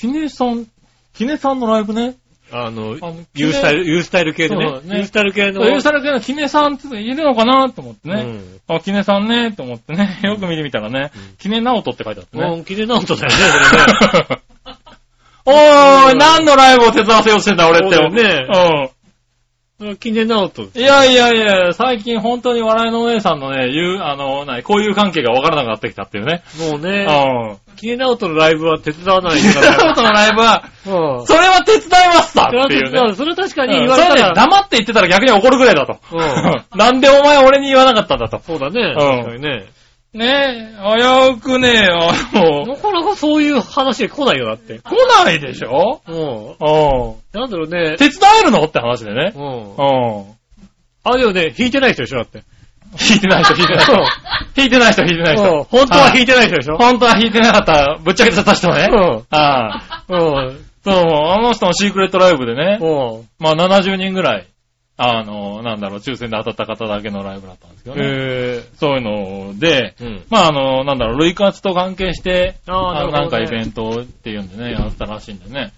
Speaker 3: キネさん、キネさんのライブね。
Speaker 2: あの、ユースタイル、ユースタイル系でね。
Speaker 3: ね
Speaker 2: ユースタイル系の。
Speaker 3: ユーサル系のキネさんっているのかなと思ってね。
Speaker 2: うん。
Speaker 3: あ、キネさんね、と思ってね、よく見てみたらね、
Speaker 2: うん
Speaker 3: キネナオトって書いてあってね。
Speaker 2: もう、キネナウトだよね、それね。[laughs]
Speaker 3: おーい、何のライブを手伝わせようとしてんだ、俺って。
Speaker 2: そうだよ
Speaker 3: うん。
Speaker 2: キネナウト。
Speaker 3: いやいやいや、最近本当に笑いのお姉さんのね、言う、あの、なに、こういう関係がわからなくなってきたっていうね。
Speaker 2: もう
Speaker 3: う
Speaker 2: ね、
Speaker 3: ん。
Speaker 2: キネナウトのライブは手伝わない
Speaker 3: キネナ
Speaker 2: か
Speaker 3: オトのライブは、
Speaker 2: ら。うん。
Speaker 3: それは手伝いますさっていうね。
Speaker 2: それは確かに
Speaker 3: うん
Speaker 2: 言われた
Speaker 3: それね、
Speaker 2: ら。
Speaker 3: 黙って言ってたら逆に怒るぐらいだと。
Speaker 2: う
Speaker 3: なん [laughs] でお前俺に言わなかったんだと。
Speaker 2: そうだね。
Speaker 3: うん
Speaker 2: 確かにね。
Speaker 3: ねえ、危うくね、あの、
Speaker 2: なかなかそういう話来ないよ、だって。
Speaker 3: 来ないでしょ？
Speaker 2: も
Speaker 3: うん。
Speaker 2: う、なんだろうね。
Speaker 3: 手伝えるの？って話でね。
Speaker 2: うん。
Speaker 3: うん。
Speaker 2: あ、でもね、弾いてない人でしょ、だって。
Speaker 3: 弾いてない人、[laughs] 弾いてない人。弾いてない人、弾いてない
Speaker 2: うん
Speaker 3: 人。
Speaker 2: 本当は弾いてない人でしょ？
Speaker 3: 本当は弾いてなかった、ぶっちゃけちゃった人ね。
Speaker 2: うん
Speaker 3: ああ。
Speaker 2: うん。
Speaker 3: そう、あの人のシークレットライブでね、
Speaker 2: うん。
Speaker 3: まあ70人ぐらい、あの、なんだろう、抽選で当たった方だけのライブだったんですけどね。
Speaker 2: へ
Speaker 3: そういうので、
Speaker 2: ぇうん。
Speaker 3: まああの、なんだろう、類活と関係して、
Speaker 2: ああ、なね。
Speaker 3: なんかイベントっていうんでね、やったらしいんでね。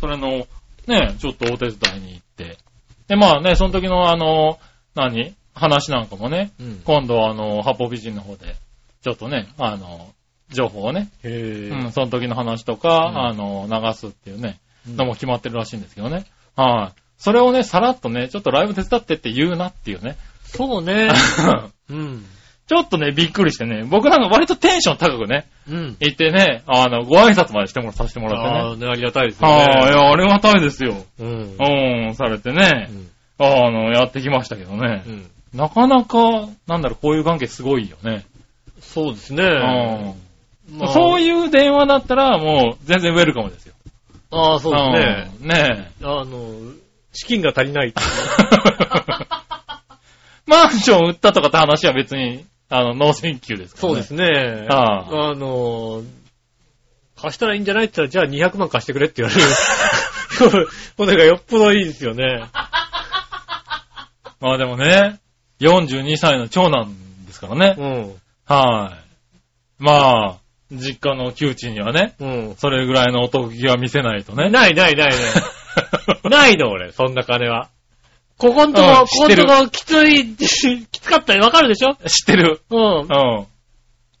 Speaker 3: それの、ね、ちょっとお手伝いに行って。で、まあね、その時のあの、何話なんかもね、
Speaker 2: うん。
Speaker 3: 今度はあの、八方美人の方で、ちょっとね、あの、情報をね、
Speaker 2: へぇ
Speaker 3: うん、その時の話とか、
Speaker 2: うん
Speaker 3: あの、流すっていうね、
Speaker 2: うん
Speaker 3: のも決まってるらしいんですけどね。はい。それをね、さらっとね、ちょっとライブ手伝ってって言うなっていうね。
Speaker 2: そうね。[laughs] うん。
Speaker 3: ちょっとね、びっくりしてね、僕なんか割とテンション高くね、
Speaker 2: うん。
Speaker 3: 行ってね、あの、ご挨拶までしてもらさせてもらってね。
Speaker 2: ああ、ね、ありがたいですよね。
Speaker 3: はい、いや、ありがたいですよ。
Speaker 2: うん。
Speaker 3: うん、されてね
Speaker 2: う、ん。
Speaker 3: あの、やってきましたけどね
Speaker 2: う。ん。
Speaker 3: なかなか、なんだろう、こういう関係すごいよね。
Speaker 2: そうですね。
Speaker 3: うん。
Speaker 2: まあ
Speaker 3: そういう電話だったら、もう、全然ウェルカムですよ。
Speaker 2: ああ、そうですね。
Speaker 3: うん。ねえ。
Speaker 2: あの、資金が足りないっていう。[laughs]
Speaker 3: マンション売ったとかって話は別に、あの、ノーセンキューですからね。
Speaker 2: そうですね。
Speaker 3: あ
Speaker 2: あの、貸したらいいんじゃないって言ったら、じゃあ200万貸してくれって言われる。[laughs] これがよっぽどいいですよね。[laughs]
Speaker 3: まあでもね、42歳の長男ですからね。
Speaker 2: うん。
Speaker 3: はい。まあ、実家の窮地にはね、
Speaker 2: うん。
Speaker 3: それぐらいの男気は見せないとね。
Speaker 2: ないないないない。[laughs] ないの俺、そんな金は。ここんとこ、
Speaker 3: うん
Speaker 2: ここんとこきつい、[laughs] きつかったよ。わかるでしょ？
Speaker 3: 知ってる。
Speaker 2: うん
Speaker 3: う。ん。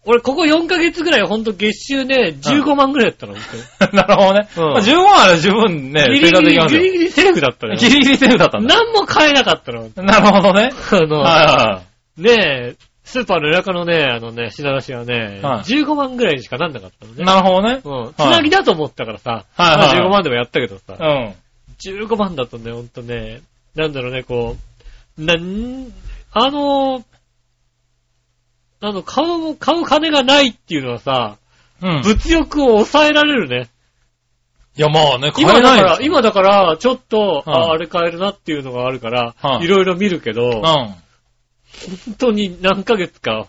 Speaker 2: 俺、ここ4ヶ月ぐらいほんと月収ね、15万ぐらいだったの。[laughs] 本
Speaker 3: なるほどね。
Speaker 2: うん
Speaker 3: まあ、15万あれば十分ね
Speaker 2: ギリギ
Speaker 3: できますよ。
Speaker 2: ギリギリセーフだったのよ。
Speaker 3: ギリギリセーフだったんだ。
Speaker 2: 何も買えなかったの。
Speaker 3: なるほどね。
Speaker 2: あの、
Speaker 3: は
Speaker 2: ねえ、スーパーの中のね、あのね、品出しはね、
Speaker 3: はい
Speaker 2: 15万ぐらいにしかなんなかったの
Speaker 3: い。
Speaker 2: ね。
Speaker 3: なるほどね。
Speaker 2: うん。つなぎだと思ったからさ、
Speaker 3: はい
Speaker 2: まあ
Speaker 3: はい
Speaker 2: 15万でもやったけどさ、
Speaker 3: うん。
Speaker 2: 15万だとね、ほんとね、なんだろうね、こう、なん、あの、あの、買う、買う金がないっていうのはさ、
Speaker 3: うん。い
Speaker 2: 物欲を抑えられるね。
Speaker 3: や、まあね、買
Speaker 2: 今だから、
Speaker 3: えないですよ
Speaker 2: 今だから、ちょっと、
Speaker 3: うん
Speaker 2: ああれ買えるなっていうのがあるから、
Speaker 3: はい
Speaker 2: いろいろ見るけど、
Speaker 3: うん。
Speaker 2: 本当に何ヶ月か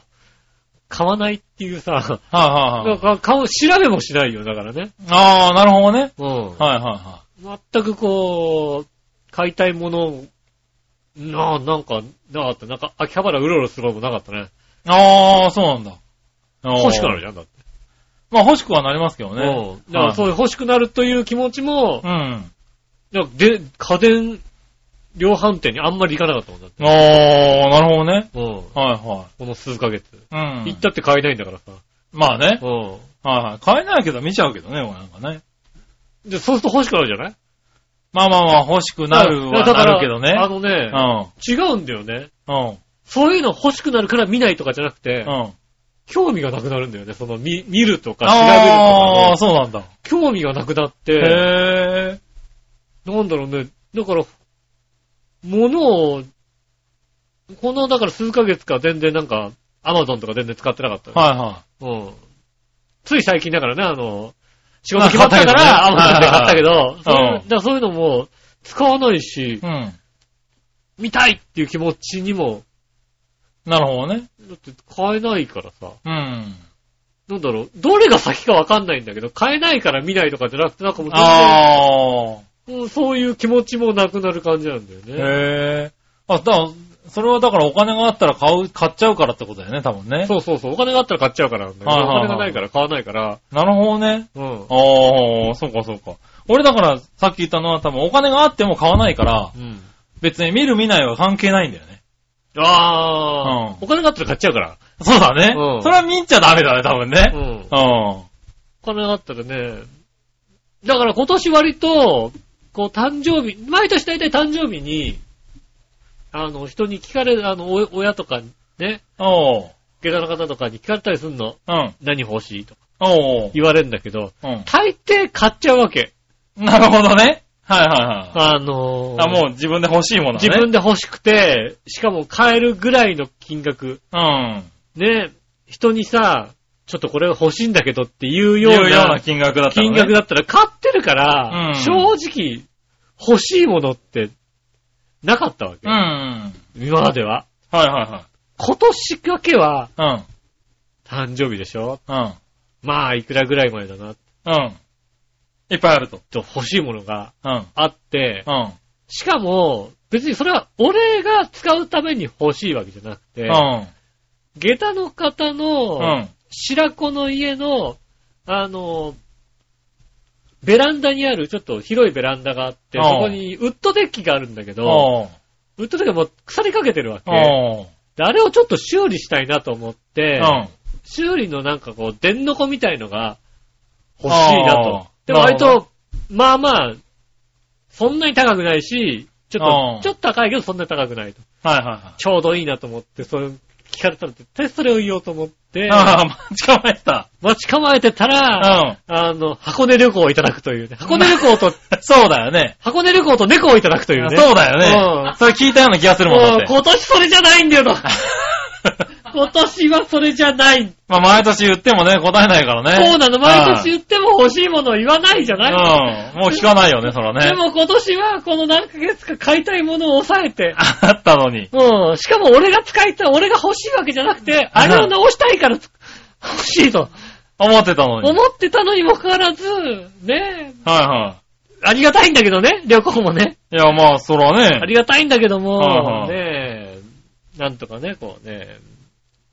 Speaker 2: 買わないっていうさ、
Speaker 3: はいはいはい。
Speaker 2: なんか買う、調べもしないよ、だからね。
Speaker 3: ああ、なるほどね。
Speaker 2: うん。
Speaker 3: はいはいは
Speaker 2: 全くこう、買いたいもの、なあ、なんか、なかった。なんか、秋葉原うろうろするのもなかったね。
Speaker 3: い。ああ、そうなんだ。
Speaker 2: 欲しくなるじゃん、だって。
Speaker 3: まあ欲しくはなりますけどね。
Speaker 2: うん。だからそういう欲しくなるという気持ちも、
Speaker 3: うん。
Speaker 2: で、家電量販店にあんまり行かなかったもんだって。
Speaker 3: ああ、なるほどね。
Speaker 2: うん。
Speaker 3: はいは
Speaker 2: この数ヶ月。
Speaker 3: い。うん。
Speaker 2: 行ったって買えないんだからさ。
Speaker 3: まあね。
Speaker 2: うん。
Speaker 3: はいはい。買えないけど見ちゃうけどね、俺なんかね。
Speaker 2: で、そうすると欲しくなるじゃない？
Speaker 3: まあまあまあ欲しくなるは
Speaker 2: だから
Speaker 3: なるけどね。
Speaker 2: あのね、
Speaker 3: うん。
Speaker 2: 違うんだよね。
Speaker 3: うん。
Speaker 2: そういうの欲しくなるから見ないとかじゃなくて、
Speaker 3: うん。
Speaker 2: 興味がなくなるんだよね。その見、見るとか調べるとか
Speaker 3: ああ、
Speaker 2: の
Speaker 3: そうなんだ。
Speaker 2: 興味がなくなっ
Speaker 3: へ
Speaker 2: て、
Speaker 3: え。
Speaker 2: なんだろうね。だから、物を、この、だから数ヶ月か全然なんか、アマゾンとか全然使ってなかったの。
Speaker 3: はいは
Speaker 2: うん。つい最近だからね、あの、仕事決まったから、ア
Speaker 3: まあ
Speaker 2: マゾンで買ったけど、そうそういうのも使わないし
Speaker 3: い。、うん。
Speaker 2: 見たいっていう気持ちにも、
Speaker 3: なるほどね。
Speaker 2: だって買えないからさ、
Speaker 3: うん。
Speaker 2: なんだろう、どれが先かわかんないんだけど、買えないから見ないとかじゃなくて、なんかもう全然、そういう気持ちもなくなる感じなんだよ
Speaker 3: あ。
Speaker 2: ね。
Speaker 3: へえ。あ、だそれはだからお金があったら買う、買っちゃうからってことだよね、多分ね。
Speaker 2: そうそうそう、お金があったら買っちゃうからなんだけど、
Speaker 3: はいはいはい
Speaker 2: お金がないから買わないから、
Speaker 3: なるほどね。
Speaker 2: うん。
Speaker 3: ああ、そうかそうか。俺だから、さっき言ったのは多分お金があっても買わないから、
Speaker 2: うん。
Speaker 3: 別に見る見ないは関係ないんだよね。
Speaker 2: あー、
Speaker 3: うん
Speaker 2: お金があったら買っちゃうから。
Speaker 3: そうだね。
Speaker 2: うん
Speaker 3: それは見ちゃダメだね、多分ね。
Speaker 2: うん。
Speaker 3: うん。
Speaker 2: お金があったらね、だから今年割と、こう誕生日、毎年大体誕生日に、あの、人に聞かれる、あの、お親とかね、
Speaker 3: おう。
Speaker 2: 下駄の方とかに聞かれたりすんの。
Speaker 3: うん。
Speaker 2: 何欲しいとか
Speaker 3: おう。
Speaker 2: 言われるんだけど、
Speaker 3: うん。
Speaker 2: 大抵買っちゃうわけ。
Speaker 3: なるほどね。はいはいはい。
Speaker 2: あのー
Speaker 3: あ、もう自分で欲しいものね。
Speaker 2: 自分で欲しくて、しかも買えるぐらいの金額。
Speaker 3: うん。
Speaker 2: ね、人にさ、ちょっとこれ欲しいんだけどっていうよ
Speaker 3: いううよう
Speaker 2: な
Speaker 3: な金額だったの
Speaker 2: 金
Speaker 3: ね。
Speaker 2: 額だったら買ってるから、
Speaker 3: うん
Speaker 2: 正直欲しいものってなかったわけ。
Speaker 3: うん。
Speaker 2: 今までは。
Speaker 3: はいは
Speaker 2: 今年だけはい
Speaker 3: はい。
Speaker 2: 誕生日でしょ？
Speaker 3: うん。うん。
Speaker 2: まあ、いくらぐらい前だな、
Speaker 3: うん。いっぱいあると。
Speaker 2: と欲しいものが
Speaker 3: うん。
Speaker 2: あって、
Speaker 3: うん。
Speaker 2: しかも、別にそれは俺が使うために欲しいわけじゃなくて、
Speaker 3: うん。
Speaker 2: 下駄の方
Speaker 3: う
Speaker 2: の
Speaker 3: ん。
Speaker 2: 白子の家の、あの、ベランダにあるちょっと広いベランダがあって、
Speaker 3: うん
Speaker 2: そこにウッドデッキがあるんだけど。ウッドデッキがもう腐りかけてるわけ。であれをちょっと修理したいなと思って、
Speaker 3: うん。
Speaker 2: 修理のなんかこう、電の子みたいのが欲しいなと。でも割と、まあまあ、そんなに高くないし、ちょっと、ちょっと高いけどそんなに高くないと。
Speaker 3: はいはいはい。
Speaker 2: ちょうどいいなと思って、それ聞かれたら絶対それを言おうと思って、
Speaker 3: ああ、待ち構えてた。
Speaker 2: 待ち構えてた
Speaker 3: う
Speaker 2: ら、
Speaker 3: ん。
Speaker 2: あの、箱根旅行をいただくというね。箱根旅行と、[laughs]
Speaker 3: そうだよね。
Speaker 2: 箱根旅行と猫をいただくというね。
Speaker 3: そうだよ
Speaker 2: うん
Speaker 3: ね。それ聞いたような気がするもんだって。
Speaker 2: もう今年それじゃないんだよな。[laughs] 今年はそれじゃない。
Speaker 3: まあ毎年言ってもね、答えないからね。
Speaker 2: そうなの。毎年言っても欲しいものを言わないじゃない、
Speaker 3: うん。もう聞かないよね、そらね。
Speaker 2: でも今年はこの何ヶ月か買いたいものを抑えて、[laughs]
Speaker 3: あったのに。
Speaker 2: うん。しかも俺が使いたい、俺が欲しいわけじゃなくて、あれを直したいから欲しいと
Speaker 3: 思ってたのに。
Speaker 2: 思ってたのにもかかわらず、ね
Speaker 3: はいは
Speaker 2: ありがたいんだけどね、旅行もね。
Speaker 3: い。いや、まあ、そらね。
Speaker 2: ありがたいんだけども、
Speaker 3: はいはい
Speaker 2: ねなんとかね、こうね、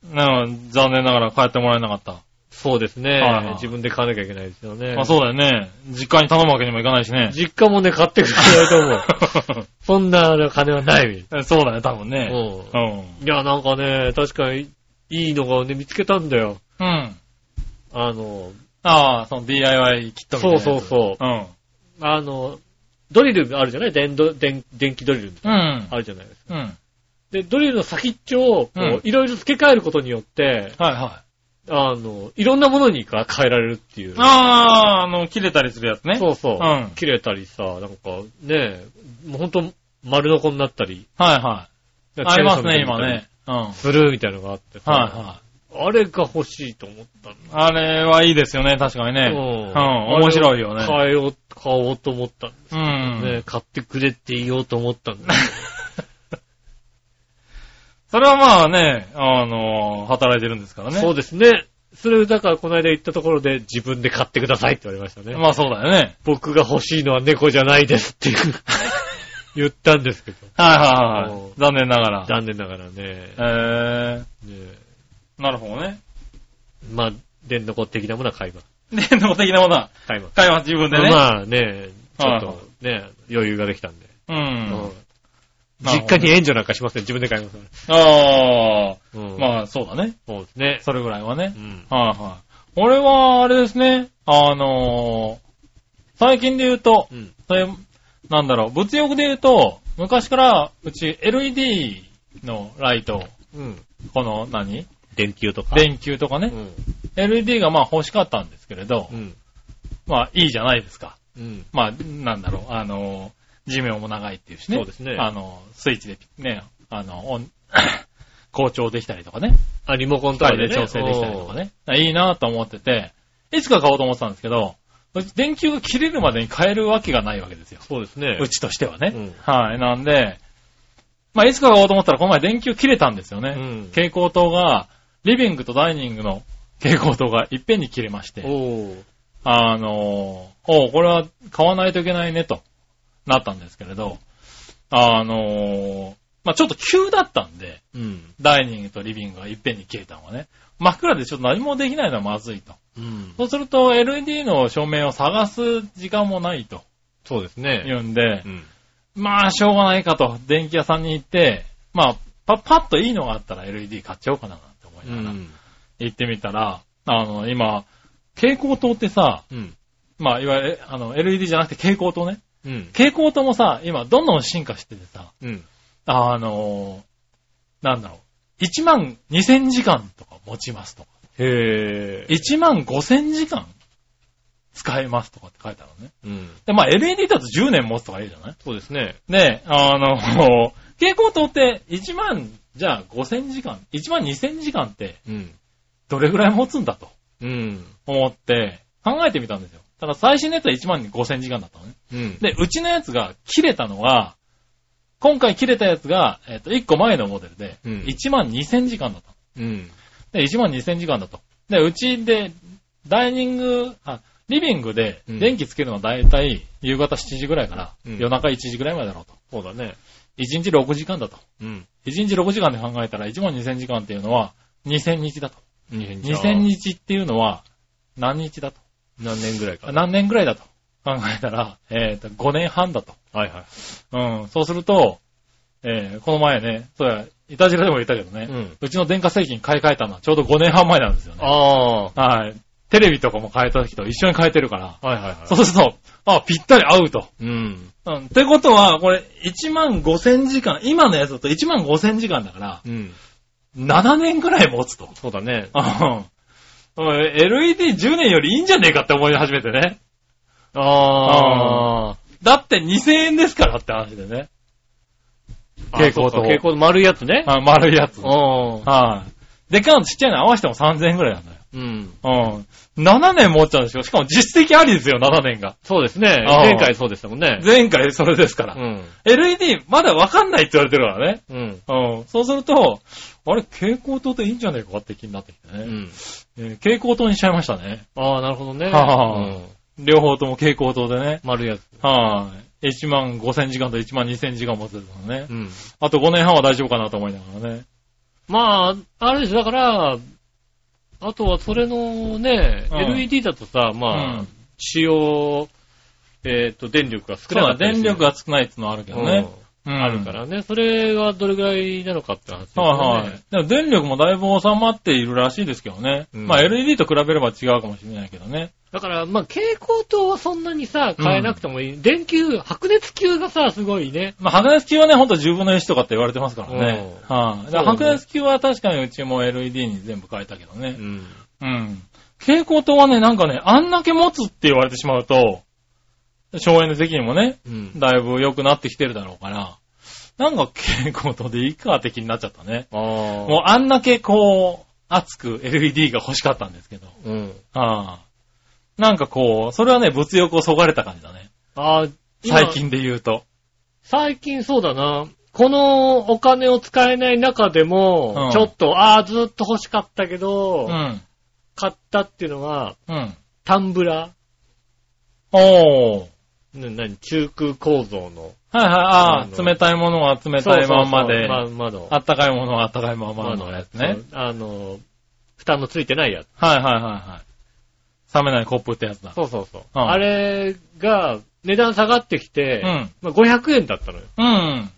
Speaker 3: ね残念ながら帰ってもらえなかった。
Speaker 2: そうですね、
Speaker 3: はいはい
Speaker 2: 自分で買わなきゃいけないですよね。
Speaker 3: まあそうだよね。実家に頼むわけにもいかないしね。
Speaker 2: 実家もね、買ってくれないと思う。[laughs] そんな金はない。
Speaker 3: そうだね、多分
Speaker 2: う
Speaker 3: ね。
Speaker 2: ん
Speaker 3: うん。
Speaker 2: いや、なんかね、確かに、いいのがね、見つけたんだよ。
Speaker 3: うん。
Speaker 2: あの、
Speaker 3: ああ、その DIY キットみたいな。
Speaker 2: そうそうそう
Speaker 3: うん。
Speaker 2: あの、ドリルあるじゃない？電動、電、電気ドリル
Speaker 3: うん。
Speaker 2: あるじゃないですか。
Speaker 3: うん。
Speaker 2: で、ドリルの先っちょを、いろいろ付け替えることによって、
Speaker 3: はいはい。
Speaker 2: あの、いろんなものに変えられるっていう。
Speaker 3: ああ、あの、切れたりするやつね。
Speaker 2: そうそう。
Speaker 3: うん
Speaker 2: 切れたりさ、なんか、ねもうほんと、丸のこになったり。
Speaker 3: はいはい。ありますね、今ね。うん。はい
Speaker 2: するみたいなのがあってさ。
Speaker 3: はい。
Speaker 2: あれが欲しいと思ったんだ。
Speaker 3: あれはいいですよね、確かにね。
Speaker 2: うん
Speaker 3: 面白いよね
Speaker 2: 買えよう、買おうと思ったんです
Speaker 3: うん。
Speaker 2: ね。買ってくれって言おうと思ったんだ [laughs]
Speaker 3: それはまあね、あの、働いてるんですからね。
Speaker 2: そうですね。それ、だからこの間言ったところで自分で買ってくださいって言われましたね。
Speaker 3: まあそうだよね。
Speaker 2: 僕が欲しいのは猫じゃないですっていう [laughs] 言ったんですけど。
Speaker 3: はいはいは
Speaker 2: うん
Speaker 3: い。残念ながら。
Speaker 2: 残念ながらね。
Speaker 3: え
Speaker 2: ね
Speaker 3: ー、なるほどね。
Speaker 2: まあ、電ノコ的なものは買います。
Speaker 3: 電動的なものは
Speaker 2: 買います。
Speaker 3: 買います、自分でね。
Speaker 2: まあね、ちょっ
Speaker 3: はい
Speaker 2: とね、余裕ができたんで。
Speaker 3: う。
Speaker 2: うん実家に援助なんかしません。自分で買いますか
Speaker 3: ああ、
Speaker 2: ら。うん
Speaker 3: まあそうだね。
Speaker 2: そうですね。
Speaker 3: それぐらいはね
Speaker 2: う。ん。
Speaker 3: はいはい。俺は、あれですね、あのー最近で言うと、
Speaker 2: うん。
Speaker 3: それ、なんだろう、物欲で言うと、昔から、うち LED のライト、
Speaker 2: うん。
Speaker 3: この何、
Speaker 2: 電球とか。
Speaker 3: 電球とかね、
Speaker 2: うん。
Speaker 3: LED がまあ欲しかったんですけれど、
Speaker 2: うん。
Speaker 3: まあいいじゃないですか。
Speaker 2: うん。
Speaker 3: まあ、なんだろう、あのー寿命も長いっていうしね。
Speaker 2: そうですね
Speaker 3: あの、スイッチでね、あの、オン [coughs] 校長できたりとかね。
Speaker 2: あ、リモコンと
Speaker 3: 機
Speaker 2: かでね。
Speaker 3: 調整できたりとかね。いいなと思ってて、いつか買おうと思ってたんですけど、電球が切れるまでに買えるわけがないわけですよ。
Speaker 2: そうですね。
Speaker 3: うちとしてはね。
Speaker 2: うん
Speaker 3: はい。なんで、まあ、いつか買おうと思ったら、この前電球切れたんですよね。
Speaker 2: うん
Speaker 3: 蛍光灯が、リビングとダイニングの蛍光灯がいっぺんに切れまして、
Speaker 2: おー。
Speaker 3: あのーおうこれは買わないといけないね、となったんですけれど、あのーまあ、ちょっと急だったんで、
Speaker 2: うん。
Speaker 3: ダイニングとリビングがいっぺんに消えたのはね。真っ暗でちょっと何もできないのはまずいと。
Speaker 2: うん。
Speaker 3: そうすると LED の照明を探す時間もないと
Speaker 2: そうですね。
Speaker 3: 言うんで
Speaker 2: う、ん。
Speaker 3: まあしょうがないかと、電気屋さんに行って、まあ、パパッといいのがあったら LED 買っちゃおうかななんて思いうながら
Speaker 2: ん。
Speaker 3: 行ってみたら、あの、今、蛍光灯ってさ、
Speaker 2: うん。
Speaker 3: まあ、いわゆる、あの、LED じゃなくて蛍光灯ね。
Speaker 2: うん。
Speaker 3: 蛍光灯もさ、今どんどん進化しててさ、
Speaker 2: うん。
Speaker 3: あのなんだろう、1万2000時間とか持ちますとか。
Speaker 2: へー。
Speaker 3: 1万5000時間使えますとかって書いてあるのね。
Speaker 2: うん。
Speaker 3: で、まあ LED だと10年持つとかいいじゃない？
Speaker 2: そうですね。
Speaker 3: で、あの、蛍光灯って1万、じゃあ5000時間、1万2000時間って
Speaker 2: うん。
Speaker 3: どれぐらい持つんだと
Speaker 2: うん。
Speaker 3: 思って考えてみたんですよ。ただ最新のやつは1万5000時間だったのね。
Speaker 2: うん。
Speaker 3: で、うちのやつが切れたのが、今回切れたやつが、えっ、と、1個前のモデルで、
Speaker 2: うん
Speaker 3: 1万2000時間だったの。
Speaker 2: うん。
Speaker 3: で、1万2000時間だと。で、うちで、ダイニング、あ、リビングで
Speaker 2: うん
Speaker 3: 電気つけるのはだいたい夕方7時ぐらいから、
Speaker 2: うん
Speaker 3: 夜中1時ぐらいまでだろうと。
Speaker 2: そうだね。
Speaker 3: 1日6時間だと。
Speaker 2: うん。
Speaker 3: 1日6時間で考えたら1万2000時間っていうのは2000日だと。
Speaker 2: 2000
Speaker 3: 2000日っていうのは何日だと。
Speaker 2: 何年ぐらいか。
Speaker 3: 何年ぐらいだと？考えたら、えっ、と、5年半だと。
Speaker 2: はいはい。
Speaker 3: うん。そうすると、えー、この前ね、そうや、いたじらでも言ったけどね、
Speaker 2: うん。
Speaker 3: うちの電化製品買い替えたのはちょうど5年半前なんですよね。
Speaker 2: ああ。
Speaker 3: はい。テレビとかも変えた時と一緒に変えてるから、
Speaker 2: はいはいはい。
Speaker 3: そうすると、あ、ぴったり合うと。
Speaker 2: うん。
Speaker 3: うん。ってことは、これ、1万5000時間、今のやつだと1万5000時間だから、
Speaker 2: うん。
Speaker 3: 7年くらい持つと。
Speaker 2: そうだね。
Speaker 3: うん。LED10 年よりいいんじゃねえかって思い始めてね。
Speaker 2: ああ。
Speaker 3: だって2000円ですからって話でね。蛍光灯
Speaker 2: 蛍光灯丸いやつね。
Speaker 3: あ丸いやつ。
Speaker 2: うん。
Speaker 3: はい。でかいのちっちゃいの合わせても3000円くらいなんだよ。
Speaker 2: うん。
Speaker 3: うん。7年持っちゃうんですよ。しかも実績ありですよ、7年が。
Speaker 2: そうですね。前回そうでしたもんね。
Speaker 3: 前回それですから。
Speaker 2: うん。
Speaker 3: LED まだわかんないって言われてるからね。
Speaker 2: うん。
Speaker 3: うん。そうすると、あれ、蛍光灯でいいんじゃねえかって気になってきてね。
Speaker 2: うん。
Speaker 3: えー蛍光灯にしちゃいましたね。
Speaker 2: ああ、なるほどね。
Speaker 3: はあ
Speaker 2: うん
Speaker 3: 両方とも蛍光灯でね。
Speaker 2: 丸いやつ。
Speaker 3: はい。1万5000時間と1万2000時間持ってるのね。
Speaker 2: うん。
Speaker 3: あと5年半は大丈夫かなと思いながらね。
Speaker 2: まあ、あれです。だから、あとはそれのね、
Speaker 3: うん
Speaker 2: LED だとさ、まあ、
Speaker 3: うん
Speaker 2: 使用、えっ、と、電力が少
Speaker 3: そうだ、
Speaker 2: なかったりする
Speaker 3: 電力が少ないってのはあるけどね。
Speaker 2: うん
Speaker 3: うん
Speaker 2: あるからね。それがどれぐらいなのかって話ですよね。
Speaker 3: はいはい。でも電力もだいぶ収まっているらしいですけどね。
Speaker 2: うん
Speaker 3: まあ LED と比べれば違うかもしれないけどね。
Speaker 2: だから、まあ、蛍光灯はそんなにさ、変えなくてもいい。電球、白熱球がさ、すごいね。
Speaker 3: まあ白熱球はね、ほんと10分の1とかって言われてますからね。
Speaker 2: うん
Speaker 3: はい、だから白熱球は確かにうちも LED に全部変えたけどね。
Speaker 2: うん。
Speaker 3: うん。蛍光灯はね、なんかね、あんだけ持つって言われてしまうと、省エネ的にもね、
Speaker 2: うん。
Speaker 3: だいぶ良くなってきてるだろうから、なんか蛍光灯でいいか的になっちゃったね。
Speaker 2: ああ。
Speaker 3: もうあんだけこう、熱く LED が欲しかったんですけど。
Speaker 2: うん。
Speaker 3: ああ。なんかこう、それはね、物欲をそがれた感じだね。
Speaker 2: ああ、今
Speaker 3: 最。近で言うと。
Speaker 2: 最近そうだな。このお金を使えない中でも、
Speaker 3: うん
Speaker 2: ちょっと、ああ、ずっと欲しかったけど、
Speaker 3: うん。
Speaker 2: 買ったっていうのは、
Speaker 3: うん。
Speaker 2: タンブラ
Speaker 3: おー。
Speaker 2: 何中空構造の。
Speaker 3: はいはい、ああ、冷たいものは冷たいまんまで、
Speaker 2: そうそうそうま。
Speaker 3: あったかいものはあったかいまんま
Speaker 2: ま
Speaker 3: のやつね。。
Speaker 2: あの、蓋のついてないやつ。
Speaker 3: はいはいはいはい。冷めないコップってやつだ。
Speaker 2: そうそうそう。
Speaker 3: うん
Speaker 2: あれが、値段下がってきて、
Speaker 3: うん
Speaker 2: まあ、500円だったのよ。
Speaker 3: うん。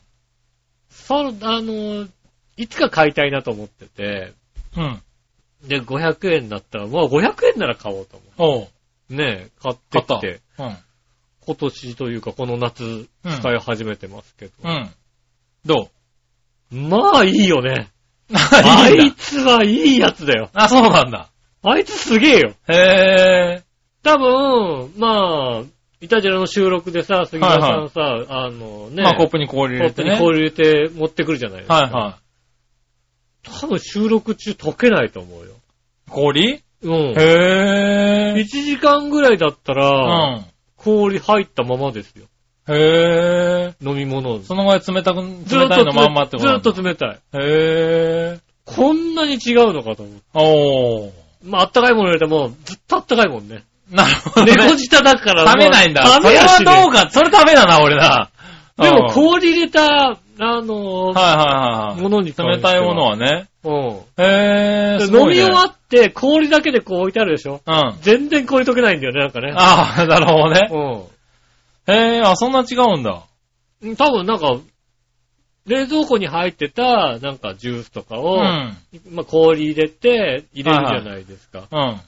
Speaker 2: そう、あの、いつか買いたいなと思ってて、
Speaker 3: うん。
Speaker 2: で、500円だったら、もう500円なら買おうと思
Speaker 3: おう。
Speaker 2: う。ねえ、買って
Speaker 3: 買った。
Speaker 2: きて、
Speaker 3: うん。
Speaker 2: 今年というかこの夏、使い始めてますけど。
Speaker 3: うん。ど
Speaker 2: まあいいよね。[laughs]
Speaker 3: う
Speaker 2: あ
Speaker 3: い
Speaker 2: つはいいやつだよ。
Speaker 3: あ、そうなんだ。
Speaker 2: あいつすげえよ。
Speaker 3: へ
Speaker 2: 多分、まあ、イタジラの収録でさ、杉田さんさ、あの
Speaker 3: ぇー。
Speaker 2: ね、
Speaker 3: まあコップに氷入
Speaker 2: コップ
Speaker 3: れてね。
Speaker 2: に氷入れて持ってくるじゃないですか。
Speaker 3: はいは
Speaker 2: 多分収録中溶けないと思うよ。
Speaker 3: い。氷？
Speaker 2: うん。
Speaker 3: へ
Speaker 2: 1
Speaker 3: ぇ
Speaker 2: 時間ぐらいだった
Speaker 3: ー。
Speaker 2: ら、
Speaker 3: うん。
Speaker 2: 氷入ったままですよ。
Speaker 3: へぇー。
Speaker 2: 飲み物。
Speaker 3: そのぐらい冷たく、冷たいのまんまってこと
Speaker 2: ずっと冷たい。
Speaker 3: へぇー。
Speaker 2: こんなに違うのかと思う。
Speaker 3: おー。
Speaker 2: まあ、あったかいもの入れても、ずっとあったかいもんね。
Speaker 3: なるほど、ね。
Speaker 2: 猫舌だから。
Speaker 3: 食べないんだ。
Speaker 2: 食べやしね
Speaker 3: はどうか。それダメだな、俺な。
Speaker 2: でも、
Speaker 3: うん
Speaker 2: 氷入れた、あの
Speaker 3: はいはいはい。
Speaker 2: ものに
Speaker 3: 冷たいものはね。
Speaker 2: うん。
Speaker 3: へぇー。す
Speaker 2: 飲み終わって氷だけでこう置いてあるでしょ？
Speaker 3: うん。
Speaker 2: 全然氷溶けないんだよね、なんかね。
Speaker 3: ああ、[laughs] なるほどね。
Speaker 2: う
Speaker 3: へぇー、あ、そんな違うんだ。
Speaker 2: ん。多分なんか、冷蔵庫に入ってた、なんかジュースとか
Speaker 3: う
Speaker 2: を、
Speaker 3: ん。
Speaker 2: まあ、氷入れて、入れるじゃないですか。
Speaker 3: うん。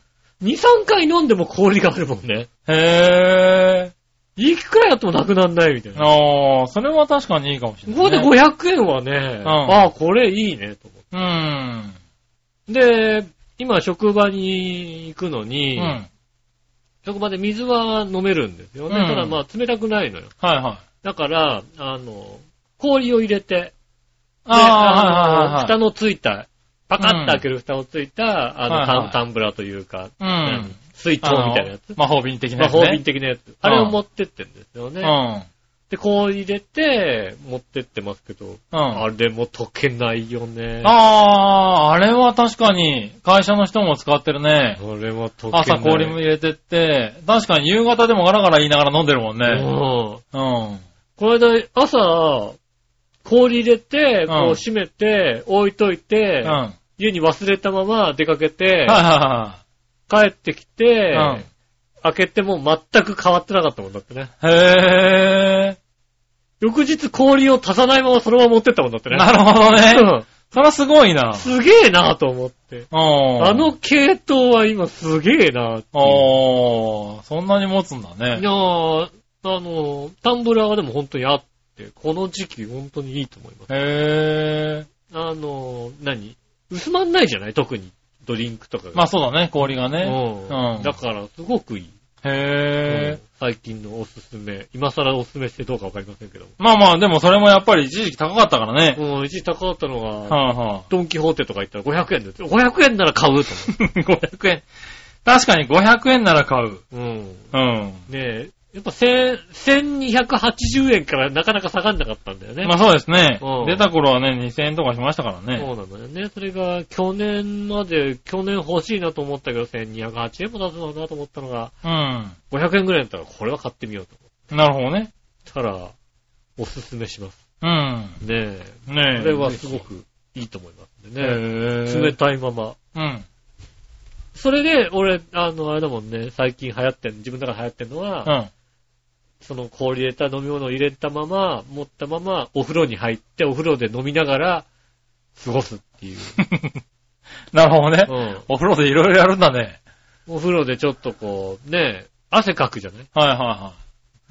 Speaker 2: 2、3回飲んでも氷があるもんね。
Speaker 3: へ
Speaker 2: いくらやってもなくなんないみたい。な。
Speaker 3: ああ、それは確かにいいかもしれ
Speaker 2: こ
Speaker 3: ない、
Speaker 2: こで
Speaker 3: ね。
Speaker 2: 500円はね、
Speaker 3: ん
Speaker 2: ああ、これいいね、と思
Speaker 3: うん。
Speaker 2: って。で、今職場に行くの
Speaker 3: う
Speaker 2: に、
Speaker 3: ん。
Speaker 2: 職場で水は飲めるんですよね。
Speaker 3: うん
Speaker 2: ただまあ冷たくないのよ。
Speaker 3: はいはい。
Speaker 2: だから、あの、氷を入れて、で
Speaker 3: ああ。
Speaker 2: 蓋のついた、パカッと開ける蓋のついた、あの、
Speaker 3: はいはい
Speaker 2: タンタンブラーというか、
Speaker 3: うん。
Speaker 2: 水筒みたいなやつ。
Speaker 3: 魔法瓶的なやつ、ね。
Speaker 2: 魔法瓶的なやつ。あれを持ってってんですよね。
Speaker 3: うん。
Speaker 2: で、氷入れて、持ってってますけど、
Speaker 3: うん。
Speaker 2: あれも溶けないよね。
Speaker 3: ああ、あれは確かに、会社の人も使ってるね。
Speaker 2: これも溶けない。
Speaker 3: 朝氷も入れてって、確かに夕方でもガラガラ言いながら飲んでるもん
Speaker 2: うん。
Speaker 3: ね。うん。
Speaker 2: この間、朝、氷入れて、
Speaker 3: うん
Speaker 2: こう閉めて、置いといて、
Speaker 3: うん。はい
Speaker 2: 家に忘れたまま出かけて、
Speaker 3: は
Speaker 2: 帰ってきて、
Speaker 3: うん
Speaker 2: 開けても全く変わってなかったもんだってね。
Speaker 3: へえ。
Speaker 2: 翌日氷を足さないままそのまま持ってったもんだってね。
Speaker 3: なるほどね。
Speaker 2: うん
Speaker 3: それはすごいな。
Speaker 2: すげえなと思って。
Speaker 3: うん。
Speaker 2: あの系統は今すげえなっていう
Speaker 3: おー、そんなに持つんだ
Speaker 2: いや
Speaker 3: ね。
Speaker 2: ー、あの、タンブラーがでも本当にあって、この時期本当にいいと思います。
Speaker 3: へー。
Speaker 2: あの、何？薄まんないじゃない？特に。ドリンクとかが。
Speaker 3: まあそうだね、氷がね。
Speaker 2: うん。
Speaker 3: うん
Speaker 2: だから、すごくいい。
Speaker 3: へー。
Speaker 2: 最近のおすすめ。今更おすすめしてどうかわかりませんけど。
Speaker 3: まあまあ、でもそれもやっぱり一時期高かったからね。
Speaker 2: うん、一時高かったのが、
Speaker 3: はいは
Speaker 2: ドンキホーテとか行ったら500円ですよ。500円なら買うと
Speaker 3: い。[laughs] 500円。確かに500円なら買う。
Speaker 2: 思う。うん。
Speaker 3: うん。
Speaker 2: ねえ、やっぱ1000 1280円からなかなか下がんなかったんだよね。
Speaker 3: まあそうですね
Speaker 2: うん。
Speaker 3: 出た頃はね、2000円とかしましたからね。
Speaker 2: そうなんだよね。それが、去年まで、去年欲しいなと思ったけど、1208円も出すのかなと思ったのが、
Speaker 3: うん。
Speaker 2: 500円ぐらいだったら、これは買ってみようと思
Speaker 3: なるほどね。
Speaker 2: ったら、おすすめします。
Speaker 3: うん。
Speaker 2: ねえ。
Speaker 3: ねえ。
Speaker 2: これはすごくいいと思いますんでね。
Speaker 3: へー
Speaker 2: 冷たいまま
Speaker 3: うん。
Speaker 2: それで、俺、あの、あれだもんね、最近流行ってん、自分の中で流行ってんのは、
Speaker 3: うん。
Speaker 2: その氷入れた飲み物を入れたまま、持ったまま、お風呂に入って、お風呂で飲みながら、過ごすっていう。[laughs]
Speaker 3: なるほどね。
Speaker 2: うん。
Speaker 3: お風呂でいろいろやるんだね。
Speaker 2: お風呂でちょっとこう、ね、汗かくじゃない？
Speaker 3: はいは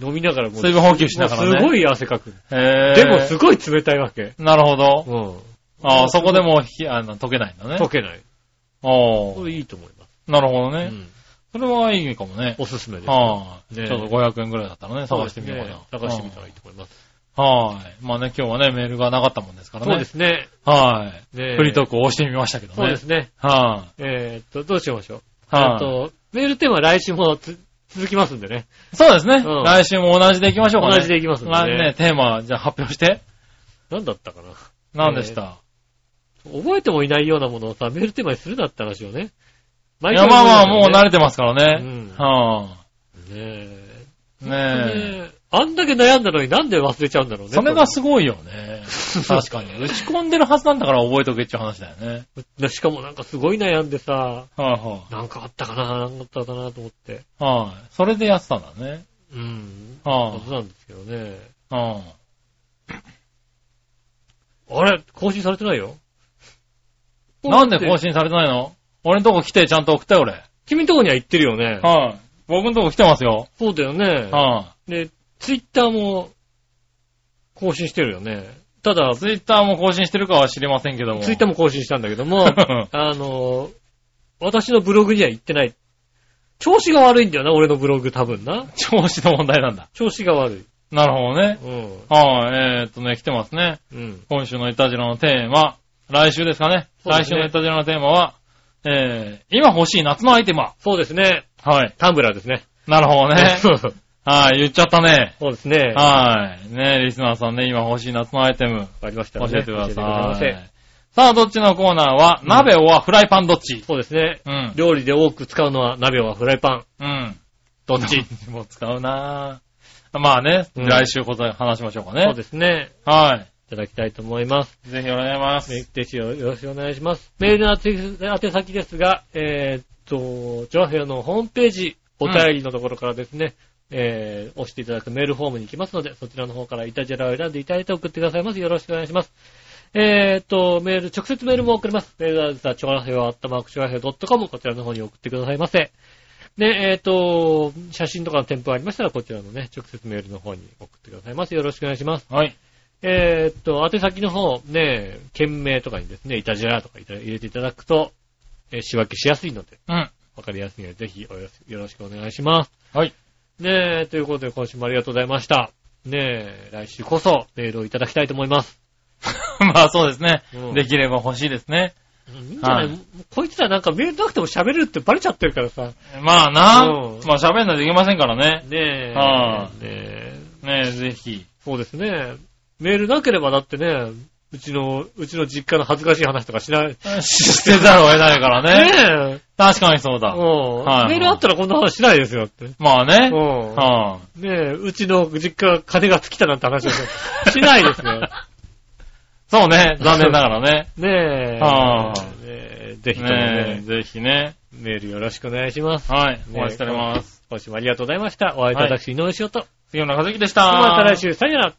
Speaker 2: 飲みながらもう
Speaker 3: 水分補給しながらね
Speaker 2: すごい汗かく。
Speaker 3: いはい。へー
Speaker 2: でもすごい冷たいわけ。
Speaker 3: なるほど。
Speaker 2: うん。
Speaker 3: ああ、そこでもうひ、あの、溶けないんだね。
Speaker 2: 溶けない。
Speaker 3: おー
Speaker 2: これいいと思います。
Speaker 3: なるほどね。
Speaker 2: うん。
Speaker 3: それはいいかもね。
Speaker 2: おすすめです。
Speaker 3: は
Speaker 2: ね
Speaker 3: い。ちょっと500円ぐらいだったらね、探してみようかな。
Speaker 2: ね探してみたらいいと思います。
Speaker 3: はい。まあね、今日はね、メールがなかったもんですからね。
Speaker 2: そうですね。
Speaker 3: はい。
Speaker 2: ね
Speaker 3: フリートークを押してみましたけどね。
Speaker 2: そうですね。
Speaker 3: は
Speaker 2: えーっと、どうしましょう。
Speaker 3: い。は
Speaker 2: えっと、メールテーマは来週もつ続きますんでね。
Speaker 3: い。そうですね。
Speaker 2: うん
Speaker 3: 来週も同じでいきましょうかね。
Speaker 2: 同じでいきますんでね
Speaker 3: まあね、テーマ、じゃあ発表して。
Speaker 2: 何だったかな。
Speaker 3: 何でした？
Speaker 2: 覚えてもいないようなものをさ、メールテーマにするなって話をね。
Speaker 3: いや、まあまあ、もう慣
Speaker 2: れ
Speaker 3: れてますからね。
Speaker 2: うん
Speaker 3: は
Speaker 2: ねえ。
Speaker 3: い。ねえ。
Speaker 2: ねえあんだけ悩んだのになんで忘れちゃうんだろうね。
Speaker 3: それがすごいよね。確かに。[laughs] 打ち込んでるはずなんだから覚えとけっていう話だよね。
Speaker 2: でしかもなんかすごい悩んでさ、
Speaker 3: はいは
Speaker 2: なんかあったかな、なんかあったかなと思って。
Speaker 3: い。はい。それでやってたんだね。
Speaker 2: うん。
Speaker 3: は
Speaker 2: そうなんですけどね。
Speaker 3: い。は
Speaker 2: あれ更新されてないよ。
Speaker 3: い。なんで更
Speaker 2: 新
Speaker 3: 新されてないの？俺んとこ来てちゃんと送って俺。
Speaker 2: 君んとこには行ってるよね。
Speaker 3: はい。僕んとこ来てますよ。
Speaker 2: そうだよね。
Speaker 3: は
Speaker 2: で、ツイッターも更新してるよね。ただ
Speaker 3: い。、ツイッターも更新してるかは知りませんけども。
Speaker 2: ツイッターも更新したんだけども、[laughs] あの、私のブログには行ってない。調子が悪いんだよな、俺のブログ多分な。
Speaker 3: 調子の問題なんだ。
Speaker 2: 調子が悪い。
Speaker 3: なるほどね。
Speaker 2: うん。
Speaker 3: はい。えーっとね、来てますね。
Speaker 2: うん。
Speaker 3: 今週のイタジラのテーマ、来週ですかね。
Speaker 2: そうですね
Speaker 3: 来週のイタジラのテーマは、えー、今欲しい夏のアイテムは？
Speaker 2: そうですね。
Speaker 3: はい。
Speaker 2: タンブラーですね。
Speaker 3: なるほどね。[laughs]
Speaker 2: そうそう
Speaker 3: はい、言っちゃったね。
Speaker 2: そうですね。
Speaker 3: はい。ねリスナーさんね、今欲しい夏のアイテム、
Speaker 2: わかりました
Speaker 3: 教
Speaker 2: らね
Speaker 3: えてくださ
Speaker 2: 教えてくだ
Speaker 3: い。
Speaker 2: さい
Speaker 3: さあ、どっちのコーナーは、
Speaker 2: うん
Speaker 3: 鍋はフライパンどっち？
Speaker 2: そうですね。
Speaker 3: うん。
Speaker 2: 料理で多く使うのは鍋はフライパン。
Speaker 3: うん。
Speaker 2: どっち？[laughs]
Speaker 3: もう使うなぁ。まあね、
Speaker 2: うん
Speaker 3: 来週こそ話しましょうかね。
Speaker 2: そうですね。
Speaker 3: はい
Speaker 2: ただきたいと思います。
Speaker 3: い。ぜひお願いします。
Speaker 2: メールテシよろしくお願いします。メールの宛宛先ですが、えーっと、ジョアヘアのホームページ、お便りのところからですね、えー、押していただくメールフォームに行きますので、そちらの方からイタジェラを選んでいただいて送ってくださいます。よろしくお願いします。えーっと、メール、直接メールも送れます。メールアドレスは、チョアヘアアットマークチョアヘア .com、こちらの方に送ってくださいませ。で、えーっと、写真とかの添付ありましたら、こちらのね、直接メールの方に送ってくださいます。よろしくお願いします。
Speaker 3: はい。
Speaker 2: えーっと、宛先の方、ね、件名とかにですね、イタジェラとか入れていただくと、えー仕分けしやすいので、
Speaker 3: うん。
Speaker 2: わかりやすいので、ぜひおよよろしくお願いします。
Speaker 3: はい。
Speaker 2: ねえ、ということで今週もありがとうございました。ねえ、来週こそメールをいただきたいと思います。[laughs]
Speaker 3: まあそうですね
Speaker 2: うん。
Speaker 3: できれば欲しいですね。
Speaker 2: うんいいんじゃない、
Speaker 3: はい
Speaker 2: こいつらなんかメールなくても喋るってバレちゃってるからさ。
Speaker 3: まあな
Speaker 2: うん
Speaker 3: まあ喋んないといけませんからね。
Speaker 2: ねえ。
Speaker 3: は
Speaker 2: ねえ。
Speaker 3: ねえ、ぜひ。
Speaker 2: そうですね。メールなければだってね、うちの、うちの実家の恥ずかしい話とかしない。
Speaker 3: してざるを得ないからね。
Speaker 2: ねえ。
Speaker 3: 確かにそうだ。
Speaker 2: うん
Speaker 3: はい
Speaker 2: メールあったらこんな話しないですよって。
Speaker 3: まあね
Speaker 2: う。ん。
Speaker 3: は
Speaker 2: ねえ、うちの実家金が尽きたなんて話をしないですよ。
Speaker 3: い。そうね。残念ながらね。[laughs]
Speaker 2: ねえ。
Speaker 3: はあ
Speaker 2: ねえぜひとも
Speaker 3: ねぜひね。
Speaker 2: メールよろしくお願いします。
Speaker 3: はい。
Speaker 2: ね
Speaker 3: お待ちしております。
Speaker 2: 今週もありがとうございました。お会いいただき、井上翔と。
Speaker 3: 杉村和之でした。
Speaker 2: また来週、さよなら。